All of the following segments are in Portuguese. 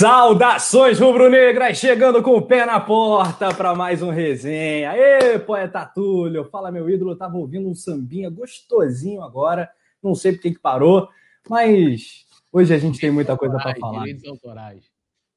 Saudações rubro-negras, chegando com o pé na porta para mais um resenha. Ê, poeta Túlio, fala meu ídolo, tava ouvindo um sambinha gostosinho agora, não sei porque que parou, mas hoje a gente tem muita coisa para falar.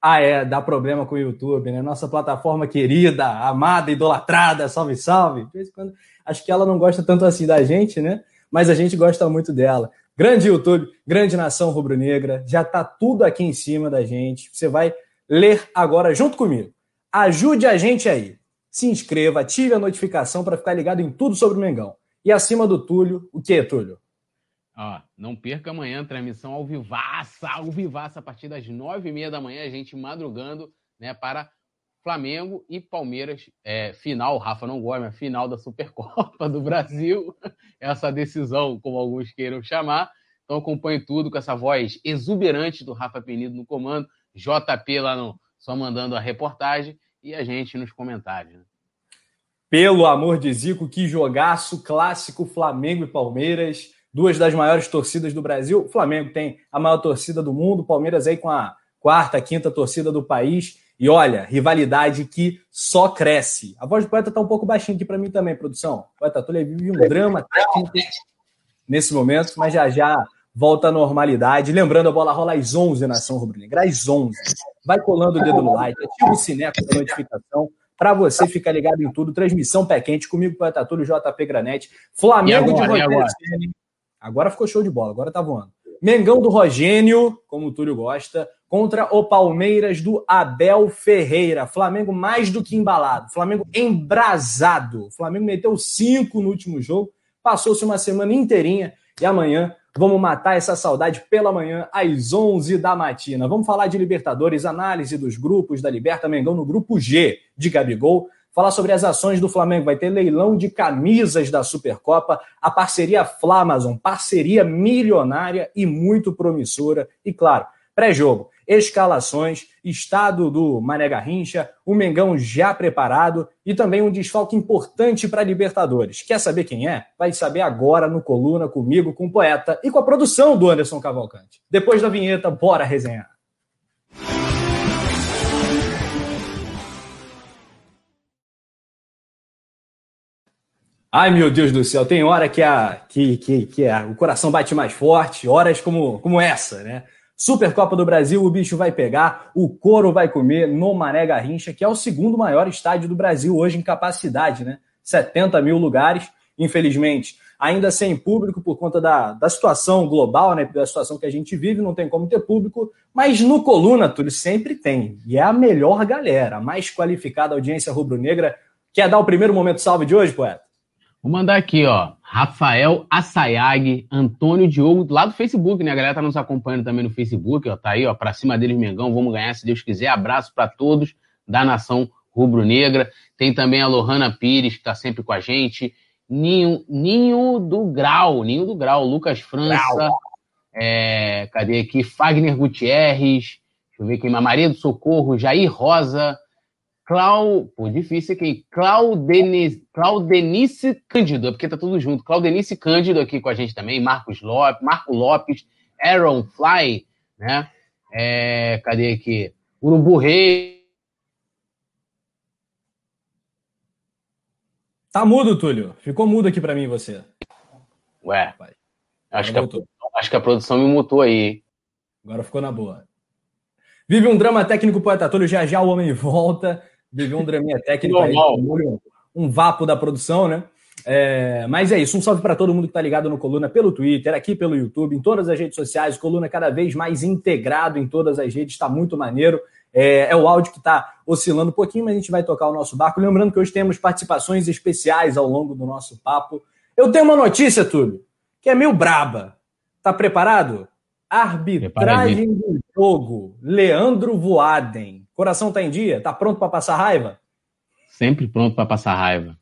Ah, é, dá problema com o YouTube, né? Nossa plataforma querida, amada, idolatrada, salve, salve. De vez em quando, acho que ela não gosta tanto assim da gente, né? Mas a gente gosta muito dela. Grande YouTube, grande nação rubro-negra, já está tudo aqui em cima da gente. Você vai ler agora junto comigo. Ajude a gente aí. Se inscreva, ative a notificação para ficar ligado em tudo sobre o Mengão. E acima do Túlio, o que, Túlio? Ó, não perca amanhã transmissão ao vivaça, ao vivaça, a partir das nove e meia da manhã, a gente madrugando né, para Flamengo e Palmeiras, é, final, Rafa não gosta, mas final da Supercopa do Brasil, essa decisão, como alguns queiram chamar. Então acompanhe tudo com essa voz exuberante do Rafa Penido no comando, JP lá no, só mandando a reportagem e a gente nos comentários. Né? Pelo amor de Zico, que jogaço clássico Flamengo e Palmeiras, duas das maiores torcidas do Brasil. O Flamengo tem a maior torcida do mundo, Palmeiras aí com a quarta, quinta torcida do país. E olha, rivalidade que só cresce. A voz do poeta tá um pouco baixinha aqui para mim também, produção. O poeta Túlio vive um drama técnico nesse momento, mas já já volta à normalidade. Lembrando, a bola rola às 11 na Ação Rubro-Negra, às 11. Vai colando o dedo no like, ativa o sineco da notificação para você ficar ligado em tudo. Transmissão pé quente comigo, Poeta Túlio, JP Granete. Flamengo agora, de Rogério agora? agora ficou show de bola, agora tá voando. Mengão do Rogênio, como o Túlio gosta contra o Palmeiras do Abel Ferreira. Flamengo mais do que embalado, Flamengo embrasado. Flamengo meteu cinco no último jogo, passou-se uma semana inteirinha e amanhã vamos matar essa saudade pela manhã às 11 da matina. Vamos falar de Libertadores, análise dos grupos da Liberta Mengão no grupo G de Gabigol. Falar sobre as ações do Flamengo, vai ter leilão de camisas da Supercopa, a parceria Flamazon, parceria milionária e muito promissora. E claro, pré-jogo escalações, estado do Mané Garrincha, o Mengão já preparado e também um desfalque importante para Libertadores. Quer saber quem é? Vai saber agora no Coluna comigo, com o poeta e com a produção do Anderson Cavalcante. Depois da vinheta, bora resenhar. Ai, meu Deus do céu, tem hora que, a, que, que, que a, o coração bate mais forte, horas como, como essa, né? Supercopa do Brasil, o bicho vai pegar, o couro vai comer no Mané Garrincha, que é o segundo maior estádio do Brasil hoje em capacidade, né? 70 mil lugares, infelizmente, ainda sem público por conta da, da situação global, né? Da situação que a gente vive, não tem como ter público, mas no Coluna, tudo sempre tem. E é a melhor galera, a mais qualificada audiência rubro-negra. Quer dar o primeiro momento salve de hoje, poeta? Vou mandar aqui, ó. Rafael Assayag, Antônio Diogo, lá do Facebook, né? A galera tá nos acompanhando também no Facebook, ó. Tá aí, ó, pra cima deles, Mengão. Vamos ganhar, se Deus quiser. Abraço para todos da nação rubro-negra. Tem também a Lohana Pires, que tá sempre com a gente. Ninho, Ninho do Grau, Ninho do Grau, Lucas França. É, cadê aqui? Fagner Gutierrez. Deixa eu ver quem mais. Maria do Socorro, Jair Rosa. Clau... Pô, difícil aqui. Claudenice, Claudenice Cândido, é porque tá tudo junto. Claudenice Cândido aqui com a gente também. Marcos Lopes, Marco Lopes, Aaron Fly, né? É, cadê aqui? Urubu Rei. Tá mudo, Túlio. Ficou mudo aqui para mim você. Ué. Acho que, a, acho que a produção me mutou aí. Agora ficou na boa. Vive um drama técnico poeta Túlio, já já o homem volta viveu um draminha técnico aí, um vapo da produção, né? É, mas é isso, um salve para todo mundo que está ligado no Coluna pelo Twitter, aqui pelo YouTube, em todas as redes sociais. Coluna cada vez mais integrado em todas as redes, está muito maneiro. É, é, o áudio que está oscilando um pouquinho, mas a gente vai tocar o nosso barco. Lembrando que hoje temos participações especiais ao longo do nosso papo. Eu tenho uma notícia, Túlio, que é meio braba. Tá preparado? Arbitragem do jogo. Leandro Voaden. Coração tá em dia? Tá pronto para passar raiva? Sempre pronto para passar raiva.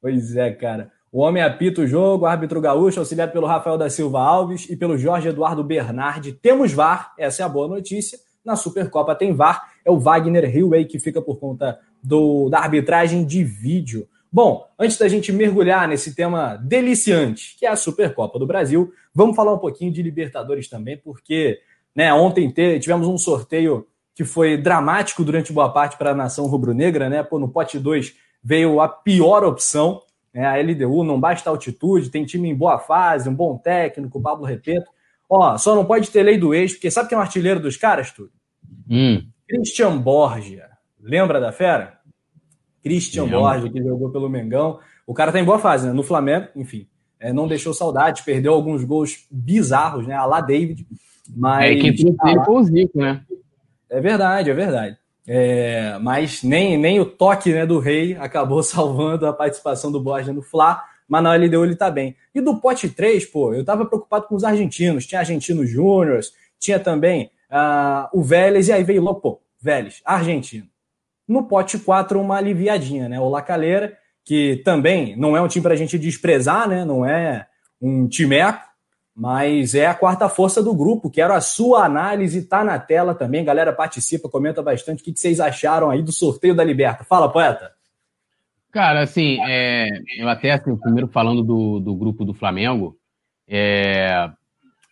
Pois é, cara. O homem apita o jogo, árbitro gaúcho, auxiliado pelo Rafael da Silva Alves e pelo Jorge Eduardo Bernardi. Temos VAR, essa é a boa notícia. Na Supercopa tem VAR, é o Wagner Hillway que fica por conta do, da arbitragem de vídeo. Bom, antes da gente mergulhar nesse tema deliciante, que é a Supercopa do Brasil, vamos falar um pouquinho de Libertadores também, porque né, ontem tivemos um sorteio que foi dramático durante boa parte para a nação rubro-negra, né? Pô, no pote 2 veio a pior opção, né? A LDU não basta altitude, tem time em boa fase, um bom técnico, Pablo Repeto. Ó, só não pode ter lei do ex, porque sabe quem é o artilheiro dos caras, tudo? Hum. Christian Borgia. Lembra da fera? Christian Borges, que jogou pelo Mengão. O cara tá em boa fase, né? No Flamengo, enfim. É, não deixou saudade, perdeu alguns gols bizarros, né? A lá David. Mas. É que tinha ah, o Zico, né? É verdade, é verdade. É, mas nem, nem o toque né, do Rei acabou salvando a participação do Borges no Fla, mas na LDU ele tá bem. E do pote 3, pô, eu tava preocupado com os argentinos. Tinha argentinos júniors, tinha também uh, o Vélez, e aí veio logo, pô, Vélez, argentino. No pote 4, uma aliviadinha, né? O Lacaleira, que também não é um time para a gente desprezar, né? Não é um timeco, mas é a quarta força do grupo. Quero a sua análise, tá na tela também. Galera participa, comenta bastante. O que vocês acharam aí do sorteio da Liberta? Fala, poeta. Cara, assim, é, eu até, assim, primeiro falando do, do grupo do Flamengo, é,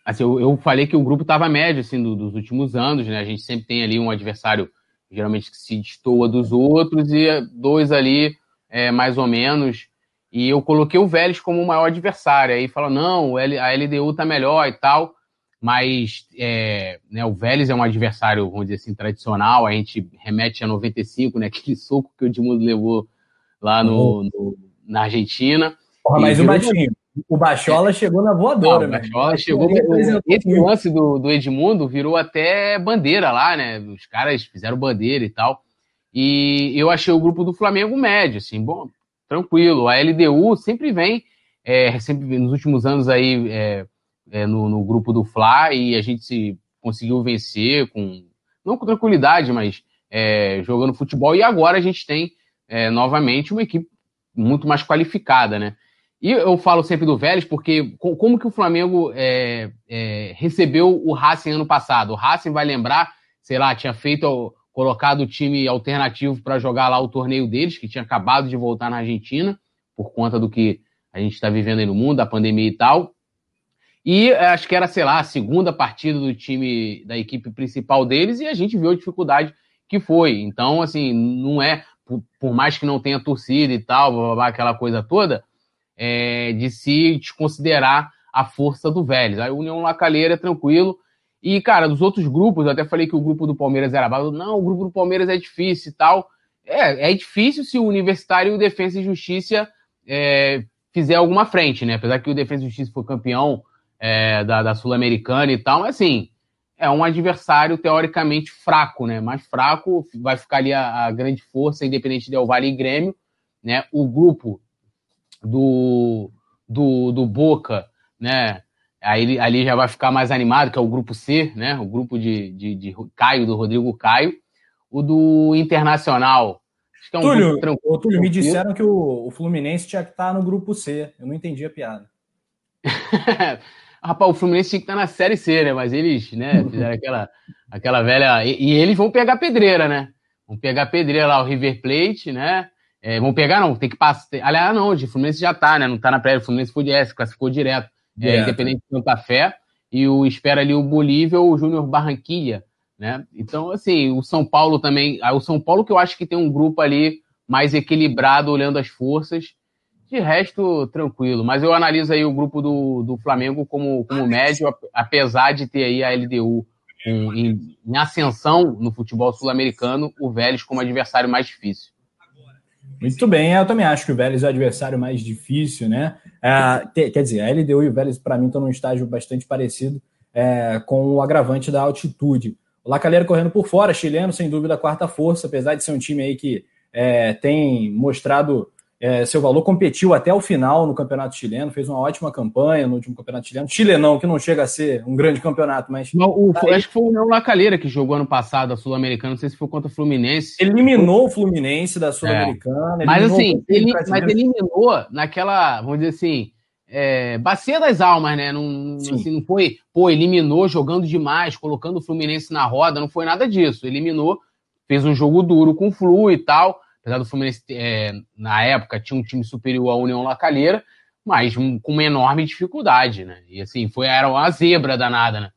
assim, eu, eu, falei que o grupo estava médio, assim, do, dos últimos anos, né? A gente sempre tem ali um adversário geralmente que se destoa dos outros, e dois ali, é, mais ou menos. E eu coloquei o Vélez como o maior adversário. Aí fala, não, a LDU tá melhor e tal. Mas é, né, o Vélez é um adversário, vamos dizer assim, tradicional. A gente remete a 95, né? Aquele soco que o Edmundo levou lá no, uhum. no na Argentina. Porra, mas o Baixinho, o Bachola chegou na voadora, né? O Bachola chegou. Esse lance do, do Edmundo virou até bandeira lá, né? Os caras fizeram bandeira e tal. E eu achei o grupo do Flamengo médio, assim, bom, tranquilo. A LDU sempre vem, é, sempre nos últimos anos aí é, é, no, no, grupo do Fla e a gente se conseguiu vencer com não com tranquilidade, mas é, jogando futebol. E agora a gente tem é, novamente uma equipe muito mais qualificada, né? E eu falo sempre do Vélez porque como que o Flamengo é, recebeu o Racing ano passado? O Racing vai lembrar, sei lá, tinha feito, colocado o time alternativo para jogar lá o torneio deles, que tinha acabado de voltar na Argentina, por conta do que a gente está vivendo aí no mundo, da pandemia e tal. E é, acho que era, sei lá, a segunda partida do time, da equipe principal deles, e a gente viu a dificuldade que foi. Então, assim, não é, por, por mais que não tenha torcida e tal, blá, blá, blá, aquela coisa toda, é, de se desconsiderar a força do Vélez. A União Lacalheira é tranquilo. E, cara, dos outros grupos, eu até falei que o grupo do Palmeiras era baixo. Não, o grupo do Palmeiras é difícil e tal. É, é difícil se o Universitário e o Defesa e Justiça é, fizer alguma frente, né? Apesar que o Defesa e Justiça foi campeão é, da, da Sul-Americana e tal, mas assim, é um adversário teoricamente fraco, né? Mais fraco, vai ficar ali a, a grande força, independente de El Vale e Grêmio, né? O grupo do, do, do Boca, né? Aí ali já vai ficar mais animado, que é o grupo C, né? O grupo de, de, de Caio, do Rodrigo Caio. O do Internacional. Acho que é um Túlio, grupo. Túlio, me disseram que o, o Fluminense tinha que estar no grupo C. Eu não entendi a piada. Rapaz, o Fluminense tinha que estar na Série C, né? Mas eles, né, fizeram aquela, aquela velha. E, e, eles vão pegar pedreira, né? Vão pegar pedreira lá, o River Plate, né? É, vão pegar, não, tem que passar. Aliás, não, o Fluminense já tá, né? Não tá na prévia, o Fluminense foi de S, classificou direto. É, independente de Santa Fé. E o espera ali o Bolívia ou o Júnior Barranquilla, né? Então, assim, o São Paulo também. Ah, o São Paulo que eu acho que tem um grupo ali mais equilibrado, olhando as forças. De resto, tranquilo. Mas eu analiso aí o grupo do, do Flamengo como, como médio, apesar de ter aí a LDU em, em ascensão no futebol sul-americano, o Vélez como adversário mais difícil. Muito bem, eu também acho que o Vélez é o adversário mais difícil, né? É, quer dizer, a LDU e o Vélez, para mim, estão num estágio bastante parecido é, com o agravante da altitude. O Lacalheira correndo por fora, chileno, sem dúvida, a quarta força, apesar de ser um time aí que é, tem mostrado é, seu valor, competiu até o final no campeonato chileno, fez uma ótima campanha no último campeonato chileno. Chilenão, que não chega a ser um grande campeonato, mas. Não, o, tá acho que foi o União Lacalheira que jogou ano passado a Sul-Americana, não sei se foi contra o Fluminense. Eliminou o Fluminense da Sul-Americana. É. Mas assim, ele, mas eliminou naquela, vamos dizer assim, é, bacia das almas, né? Não, assim, não foi, pô, eliminou jogando demais, colocando o Fluminense na roda, não foi nada disso. Eliminou, fez um jogo duro com o Flu e tal apesar do Fluminense, é, na época, tinha um time superior à União Lacalheira, mas com uma enorme dificuldade, né? E assim, foi, era uma zebra danada, né?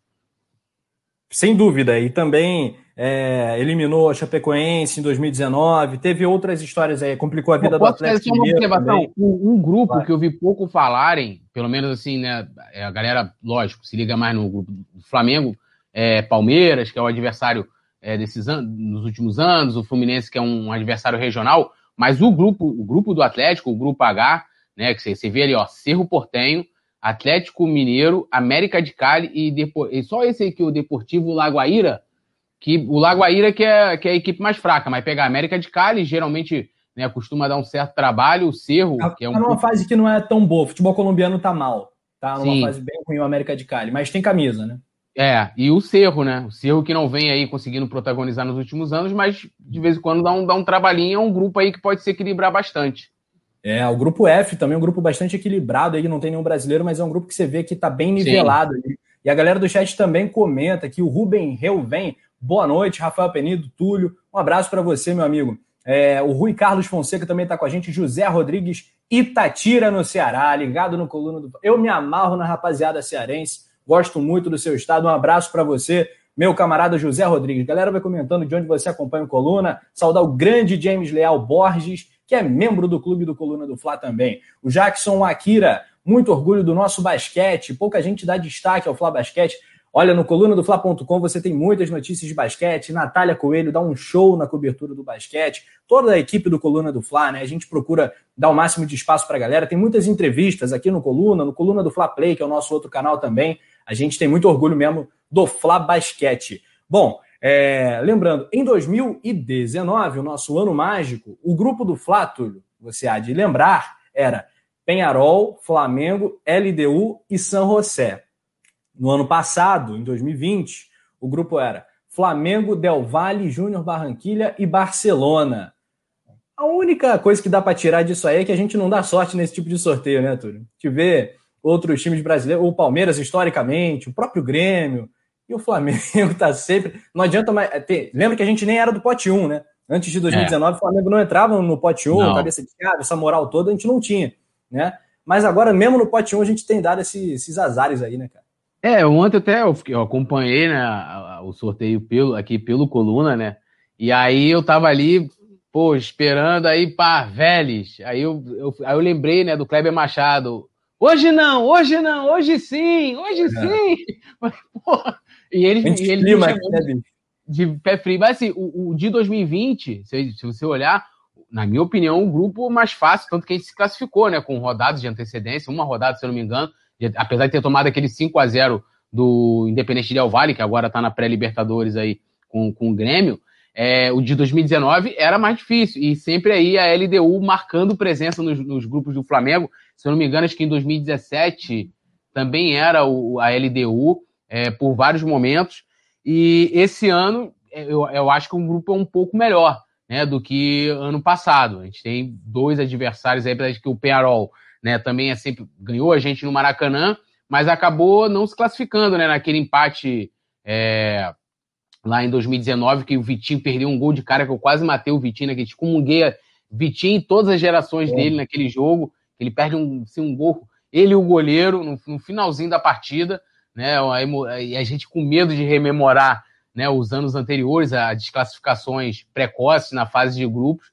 Sem dúvida, e também é, eliminou a Chapecoense em 2019, teve outras histórias aí, complicou a vida do Atlético Mineiro um, um, grupo Vai. que eu vi pouco falarem, pelo menos assim, né, é, a galera, lógico, se liga mais no grupo do Flamengo, é, Palmeiras, que é o adversário é, desses anos, nos últimos anos, o Fluminense, que é um adversário regional, mas o grupo, o grupo do Atlético, o grupo H, né, que você, você vê ali, ó, Cerro Portenho, Atlético Mineiro, América de Cali e, Depo... e só esse aqui, o Deportivo Lagoaíra, que o Lagoaíra que é, que é a equipe mais fraca, mas pegar a América de Cali, geralmente né, costuma dar um certo trabalho, o Cerro, tá, que é um... Tá numa fase que não é tão boa, o futebol colombiano tá mal, tá numa Sim. fase bem ruim o América de Cali, mas tem camisa, né? É, e o Cerro, né? O Cerro que não vem aí conseguindo protagonizar nos últimos anos, mas de vez em quando dá um, dá um trabalhinho, é um grupo aí que pode se equilibrar bastante. É, o grupo F também é um grupo bastante equilibrado aí, não tem nenhum brasileiro, mas é um grupo que você vê que tá bem nivelado ali. E a galera do chat também comenta que o Ruben vem. boa noite, Rafael Penido, Túlio, um abraço para você, meu amigo. É, o Rui Carlos Fonseca também está com a gente, José Rodrigues Itatira no Ceará, ligado no coluna do. Eu me amarro na rapaziada cearense. Gosto muito do seu estado. Um abraço para você, meu camarada José Rodrigues. Galera, vai comentando de onde você acompanha o Coluna. Saudar o grande James Leal Borges, que é membro do clube do Coluna do Fla também. O Jackson Akira, muito orgulho do nosso basquete. Pouca gente dá destaque ao Fla Basquete. Olha, no coluna do Fla.com você tem muitas notícias de basquete. Natália Coelho dá um show na cobertura do basquete. Toda a equipe do Coluna do Fla, né? A gente procura dar o máximo de espaço para a galera. Tem muitas entrevistas aqui no Coluna, no Coluna do Fla Play, que é o nosso outro canal também. A gente tem muito orgulho mesmo do Fla Basquete. Bom, é, lembrando, em 2019, o nosso ano mágico, o grupo do Fla, Túlio, você há de lembrar, era Penharol, Flamengo, LDU e San José. No ano passado, em 2020, o grupo era Flamengo, Del Valle, Júnior Barranquilha e Barcelona. A única coisa que dá para tirar disso aí é que a gente não dá sorte nesse tipo de sorteio, né, Túlio? Te ver outros times brasileiros, o Palmeiras historicamente, o próprio Grêmio e o Flamengo tá sempre. Não adianta mais. É, ter, lembra que a gente nem era do pote 1, né? Antes de 2019, é. o Flamengo não entrava no pote 1, não. cabeça de chave, essa moral toda a gente não tinha, né? Mas agora, mesmo no pote 1, a gente tem dado esses, esses azares aí, né, cara? É, ontem até eu, eu acompanhei né, o sorteio pelo, aqui pelo Coluna, né? E aí eu tava ali, pô, esperando aí, pá, Vélez. Aí eu, eu, aí eu lembrei, né, do Kleber Machado. Hoje não, hoje não, hoje sim, hoje é. sim. porra, e ele, e ele clima, né, de pé frio. Mas assim, o, o de 2020, se, se, você olhar, na minha opinião, o grupo mais fácil, tanto que a gente se classificou, né? Com rodadas de antecedência, uma rodada, se eu não me engano, de, apesar de ter tomado aquele 5 a 0 do Independente de El Vale, que agora está na pré-Libertadores aí com, com o Grêmio, é, o de 2019 era mais difícil. E sempre aí a LDU marcando presença nos, nos, grupos do Flamengo. Se eu não me engano, acho que em 2017 também era o, a LDU é, por vários momentos. E esse ano é, eu, eu acho que o grupo é um pouco melhor né, do que ano passado. A gente tem dois adversários aí, apesar de que o Penarol né, também é sempre ganhou a gente no Maracanã, mas acabou não se classificando né, naquele empate. É, lá em 2019, que o Vitinho perdeu um gol de cara que eu quase matei o Vitinho, né, que comunguei Vitinho e todas as gerações é. dele naquele jogo. Ele perde um, assim, um gol, ele e o goleiro, no, no finalzinho da partida, né? E a gente com medo de rememorar né, os anos anteriores, as desclassificações precoces na fase de grupos.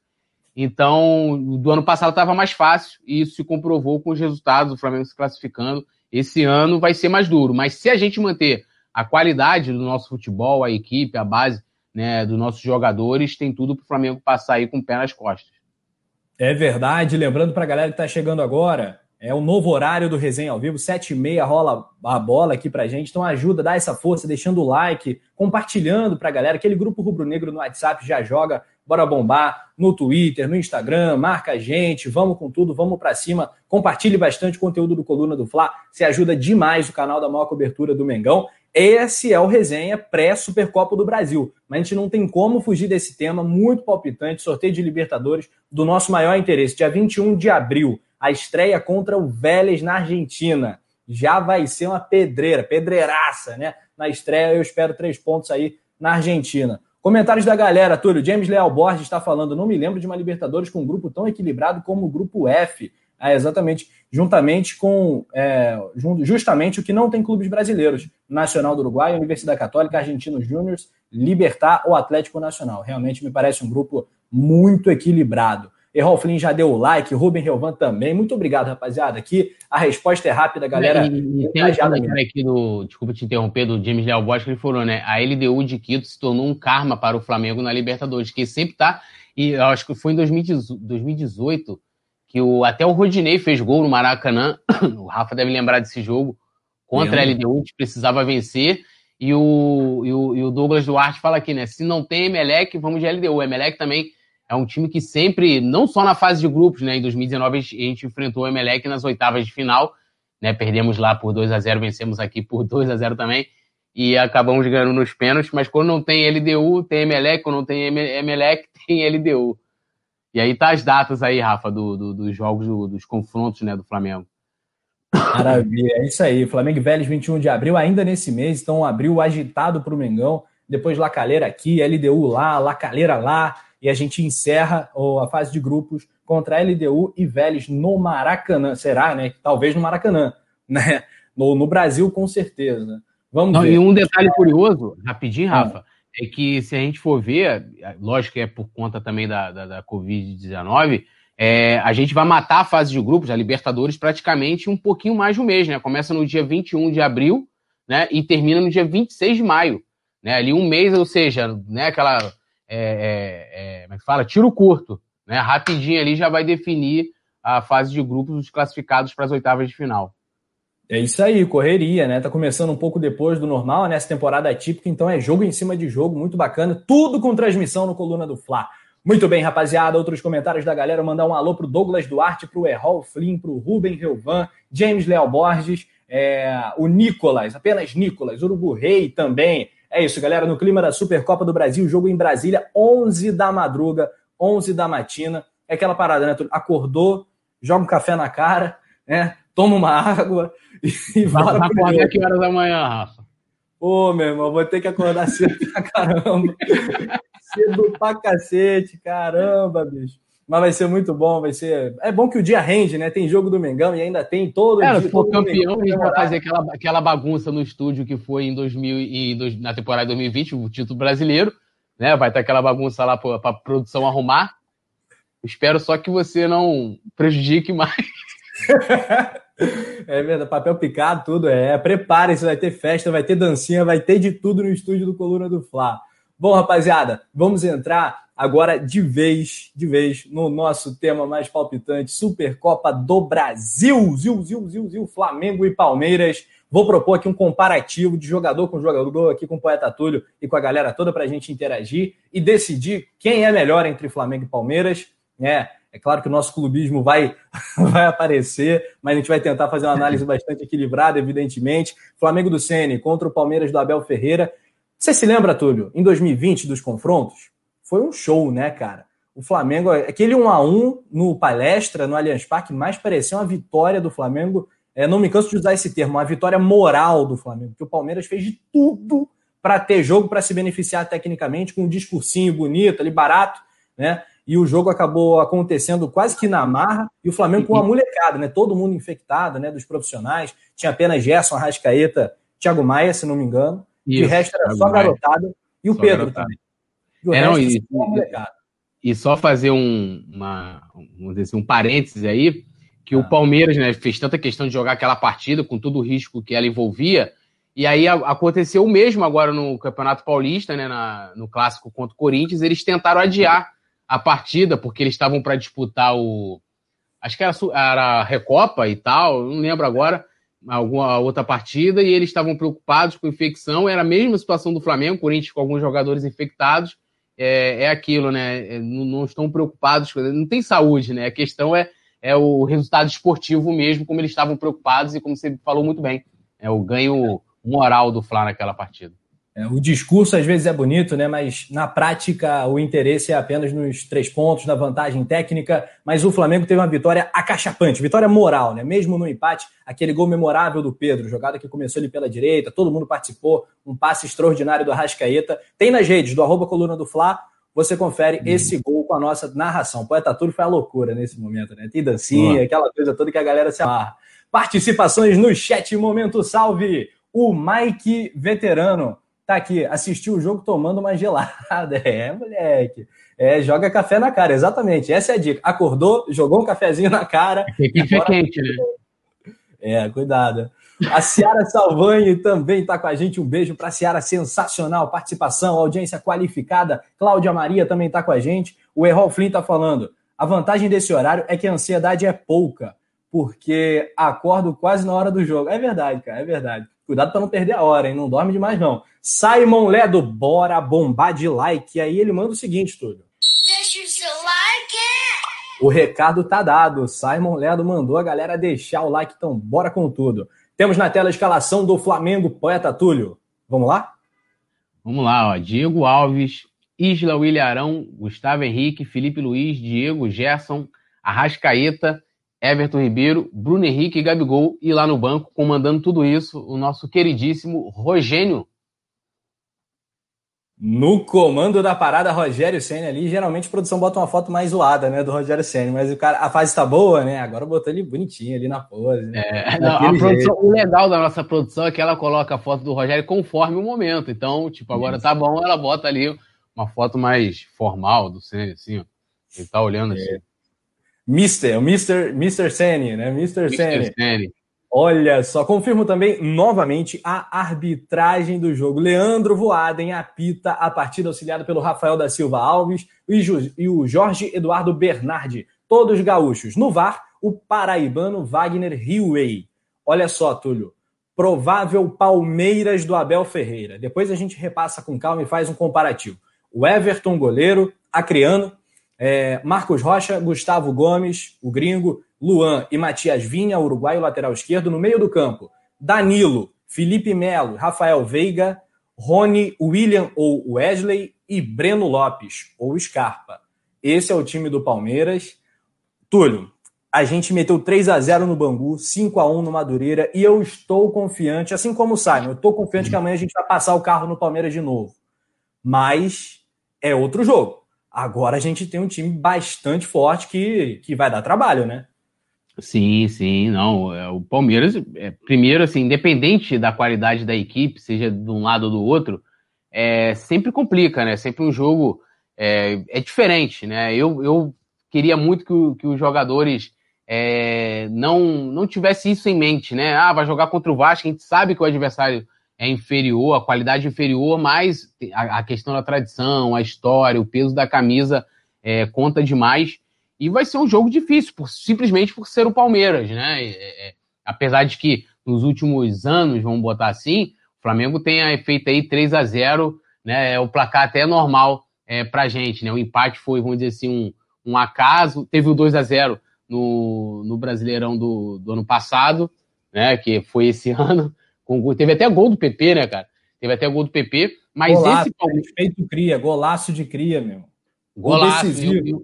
Então, do ano passado estava mais fácil e isso se comprovou com os resultados do Flamengo se classificando. Esse ano vai ser mais duro, mas se a gente manter a qualidade do nosso futebol, a equipe, a base né, dos nossos jogadores, tem tudo para o Flamengo passar aí com o pé nas costas. É verdade. Lembrando para a galera que está chegando agora, É o novo horário do Resenha ao Vivo, 7h30 rola a bola aqui pra gente. Então ajuda, dá essa força, deixando o like, compartilhando pra galera. Aquele grupo rubro-negro no WhatsApp já joga, bora bombar no Twitter, no Instagram, marca a gente, vamos com tudo, vamos para cima. Compartilhe bastante conteúdo do Coluna do Fla, se ajuda demais o canal da maior cobertura do Mengão. Esse é o resenha pré-Supercopa do Brasil. Mas a gente não tem como fugir desse tema muito palpitante, sorteio de Libertadores, do nosso maior interesse, dia 21 de abril a estreia contra o Vélez na Argentina. Já vai ser uma pedreira, pedreiraça, né? Na estreia, eu espero três pontos aí na Argentina. Comentários da galera, Túlio. James Leal Borges está falando: não me lembro de uma Libertadores com um grupo tão equilibrado como o grupo F. É, exatamente, juntamente com é, justamente o que não tem clubes brasileiros: Nacional do Uruguai, Universidade Católica, Argentinos Júniors, Libertar ou Atlético Nacional. Realmente me parece um grupo muito equilibrado. Errol Flynn já deu o like, Ruben Relvan também. Muito obrigado, rapaziada. Aqui a resposta é rápida, galera. E, e tem um comentário aqui do, desculpa te interromper, do James Leal Bosch, que ele falou, né? A LDU de Quito se tornou um karma para o Flamengo na Libertadores, que sempre tá, e eu acho que foi em 2018 que o, até o Rodinei fez gol no Maracanã. O Rafa deve lembrar desse jogo contra a LDU, que precisava vencer. E o, e o, e o Douglas Duarte fala aqui, né? Se não tem Emelec, vamos de LDU. O Emelec também é um time que sempre, não só na fase de grupos, né? Em 2019 a gente enfrentou o Emelec nas oitavas de final, né? Perdemos lá por 2 a 0 vencemos aqui por 2 a 0 também e acabamos ganhando nos pênaltis, mas quando não tem LDU, tem Emelec, quando não tem Emelec, tem LDU. E aí tá as datas aí, Rafa, do, do dos jogos, do, dos confrontos, né, do Flamengo. Maravilha, é isso aí. Flamengo e Vélez, 21 de abril, ainda nesse mês, então abril agitado para o Mengão, depois Lacaleira aqui, LDU lá, Lacaleira lá, e a gente encerra a fase de grupos contra LDU e Vélez no Maracanã. Será, né? Talvez no Maracanã, né? No, no Brasil, com certeza. Vamos Não, ver. E um detalhe curioso, rapidinho, Rafa. É que se a gente for ver, lógico que é por conta também da, da, da Covid-19, é, a gente vai matar a fase de grupos, a Libertadores, praticamente um pouquinho mais de um mês, né? Começa no dia 21 de abril, né? E termina no dia 26 de maio, né? Ali um mês, ou seja, né? Aquela é, é, é, como é que fala? Tiro curto, né? Rapidinho ali já vai definir a fase de grupos dos classificados para as oitavas de final. É isso aí, correria, né? Tá começando um pouco depois do normal, né? Essa temporada atípica, então é jogo em cima de jogo, muito bacana. Tudo com transmissão no Coluna do Fla. Muito bem, rapaziada. Outros comentários da galera. Mandar um alô pro Douglas Duarte, pro Errol Flynn, pro Ruben Relvan, James Leal Borges, é, o Nicolas, apenas Nicolas, Urubu Rei também, é isso, galera. No clima da Supercopa do Brasil, jogo em Brasília, 11 da madruga, 11 da matina. É aquela parada, né? Acordou, joga um café na cara, né? Toma uma água e vai bora. Vai acordar que horas da manhã, Rafa? Ô, meu irmão, vou ter que acordar cedo pra caramba. cedo pra cacete, caramba, bicho. Mas vai ser muito bom, vai ser. É bom que o dia rende, né? Tem jogo do Mengão e ainda tem todo é, dia. Se for campeão, a gente vai fazer aquela, aquela bagunça no estúdio que foi em 2000 e na temporada 2020, o título brasileiro, né? Vai ter aquela bagunça lá para a produção arrumar. Espero só que você não prejudique mais. é verdade, papel picado, tudo é. Prepare-se, vai ter festa, vai ter dancinha, vai ter de tudo no estúdio do Coluna do Fla. Bom, rapaziada, vamos entrar agora de vez, de vez, no nosso tema mais palpitante, Supercopa do Brasil, Zil, Zil, Zil, Zil, Flamengo e Palmeiras. Vou propor aqui um comparativo de jogador com jogador, aqui com o Poeta Túlio e com a galera toda para a gente interagir e decidir quem é melhor entre Flamengo e Palmeiras. É, é claro que o nosso clubismo vai, vai aparecer, mas a gente vai tentar fazer uma análise bastante equilibrada, evidentemente. Flamengo do Sene contra o Palmeiras do Abel Ferreira. Você se lembra, Túlio, em 2020 dos confrontos? foi um show, né, cara? O Flamengo, aquele 1 a 1 no palestra, no Allianz Parque, mais parecia uma vitória do Flamengo. É, não me canso de usar esse termo, uma vitória moral do Flamengo, porque o Palmeiras fez de tudo para ter jogo, para se beneficiar tecnicamente, com um discursinho bonito, ali barato, né? E o jogo acabou acontecendo quase que na marra, e o Flamengo com uma molecada, né? Todo mundo infectado, né? Dos profissionais. Tinha apenas Gerson, Arrascaeta, Thiago Maia, se não me engano. Isso, e o resto era só garotada. E o só Pedro garotada. também. É, não, e, e, só fazer um, uma, vamos dizer assim, um parênteses aí, que ah. o Palmeiras né, fez tanta questão de jogar aquela partida com todo o risco que ela envolvia, e aí aconteceu o mesmo agora no Campeonato Paulista, né, na, no clássico contra o Corinthians, eles tentaram adiar a partida, porque eles estavam para disputar o, acho que era, era Recopa e tal, não lembro agora, alguma outra partida, e eles estavam preocupados com infecção. Era a mesma situação do Flamengo, Corinthians com alguns jogadores infectados. É, é aquilo, né? É, não, não, estão preocupados, não tem saúde, né? A questão é, é o resultado esportivo mesmo, como eles estavam preocupados e como você falou muito bem. É o ganho moral do Fla naquela partida. É, o discurso às vezes é bonito, né? Mas na prática o interesse é apenas nos três pontos, na vantagem técnica. Mas o Flamengo teve uma vitória acachapante, vitória moral, né? Mesmo no empate, aquele gol memorável do Pedro, jogada que começou ali pela direita, todo mundo participou, um passe extraordinário do Arrascaeta. Tem nas redes do arroba coluna do Fla, você confere uhum. esse gol com a nossa narração. O Poeta Túlio foi a loucura nesse momento, né? Tem dancinha, aquela coisa toda que a galera se amarra. Participações no chat, momento salve! O Mike Veterano tá aqui, assistiu o jogo tomando uma gelada. É, moleque. É, joga café na cara, exatamente. Essa é a dica. Acordou, jogou um cafezinho na cara. Fica quente, né? É, cuidado. A Ciara Salvanho também está com a gente. Um beijo para a Ciara, sensacional participação, audiência qualificada. Cláudia Maria também está com a gente. O Errol Flynn está falando. A vantagem desse horário é que a ansiedade é pouca, porque acordo quase na hora do jogo. É verdade, cara, é verdade. Cuidado para não perder a hora, hein? Não dorme demais, não. Simon Ledo, bora bombar de like. E aí ele manda o seguinte, tudo. Deixa o seu like. O recado tá dado. Simon Ledo mandou a galera deixar o like, então bora com tudo. Temos na tela a escalação do Flamengo, poeta Túlio. Vamos lá? Vamos lá, ó. Diego Alves, Isla Williarão, Gustavo Henrique, Felipe Luiz, Diego, Gerson, Arrascaeta, Everton Ribeiro, Bruno Henrique e Gabigol, e lá no banco, comandando tudo isso, o nosso queridíssimo Rogênio. No comando da parada, Rogério Senna ali, geralmente a produção bota uma foto mais zoada, né, do Rogério Senna, mas o cara, a fase está boa, né, agora botou ele bonitinho ali na pose. Né? É, não, a produção, o legal da nossa produção é que ela coloca a foto do Rogério conforme o momento, então, tipo, agora tá bom, ela bota ali uma foto mais formal do Senna, assim, ó, ele tá olhando é. assim. Mister, o Mr. Mr. Senni, né? Mr. Senni. Olha só, confirmo também novamente a arbitragem do jogo. Leandro Voaden apita a partida auxiliada pelo Rafael da Silva Alves e o Jorge Eduardo Bernardi, todos gaúchos. No VAR, o paraibano Wagner Hillway. Olha só, Túlio, provável Palmeiras do Abel Ferreira. Depois a gente repassa com calma e faz um comparativo. O Everton, goleiro, Acriano, é, Marcos Rocha, Gustavo Gomes, o gringo, Luan e Matias Vinha, uruguaio lateral esquerdo, no meio do campo. Danilo, Felipe Melo, Rafael Veiga, Rony, William ou Wesley e Breno Lopes ou Scarpa. Esse é o time do Palmeiras. Túlio, a gente meteu 3 a 0 no Bangu, 5 a 1 no Madureira e eu estou confiante, assim como o Simon, eu estou confiante que amanhã a gente vai passar o carro no Palmeiras de novo. Mas é outro jogo. Agora a gente tem um time bastante forte que, que vai dar trabalho, né? Sim, sim, não. É, o Palmeiras, é, primeiro, assim, independente da qualidade da equipe, seja de um lado ou do outro, é, sempre complica, né? Sempre um jogo é, é diferente, né? Eu, eu queria muito que, que os jogadores é, não, não tivessem isso em mente, né? Ah, vai jogar contra o Vasco, a gente sabe que o adversário é inferior, a qualidade inferior, mas a, a questão da tradição, a história, o peso da camisa é, conta demais. E vai ser um jogo difícil, por, simplesmente por ser o Palmeiras, né? É, é, apesar de que nos últimos anos, vamos botar assim, o Flamengo tenha feito aí 3 a 0 né? É o placar até normal é, pra gente, né? O empate foi, vamos dizer assim, um, um acaso. Teve o 2 a 0 no, no Brasileirão do, do ano passado, né? Que foi esse ano. Com, teve até gol do PP, né, cara? Teve até gol do PP, mas golaço, esse. Feito cria, golaço de cria, meu. Golaço. E,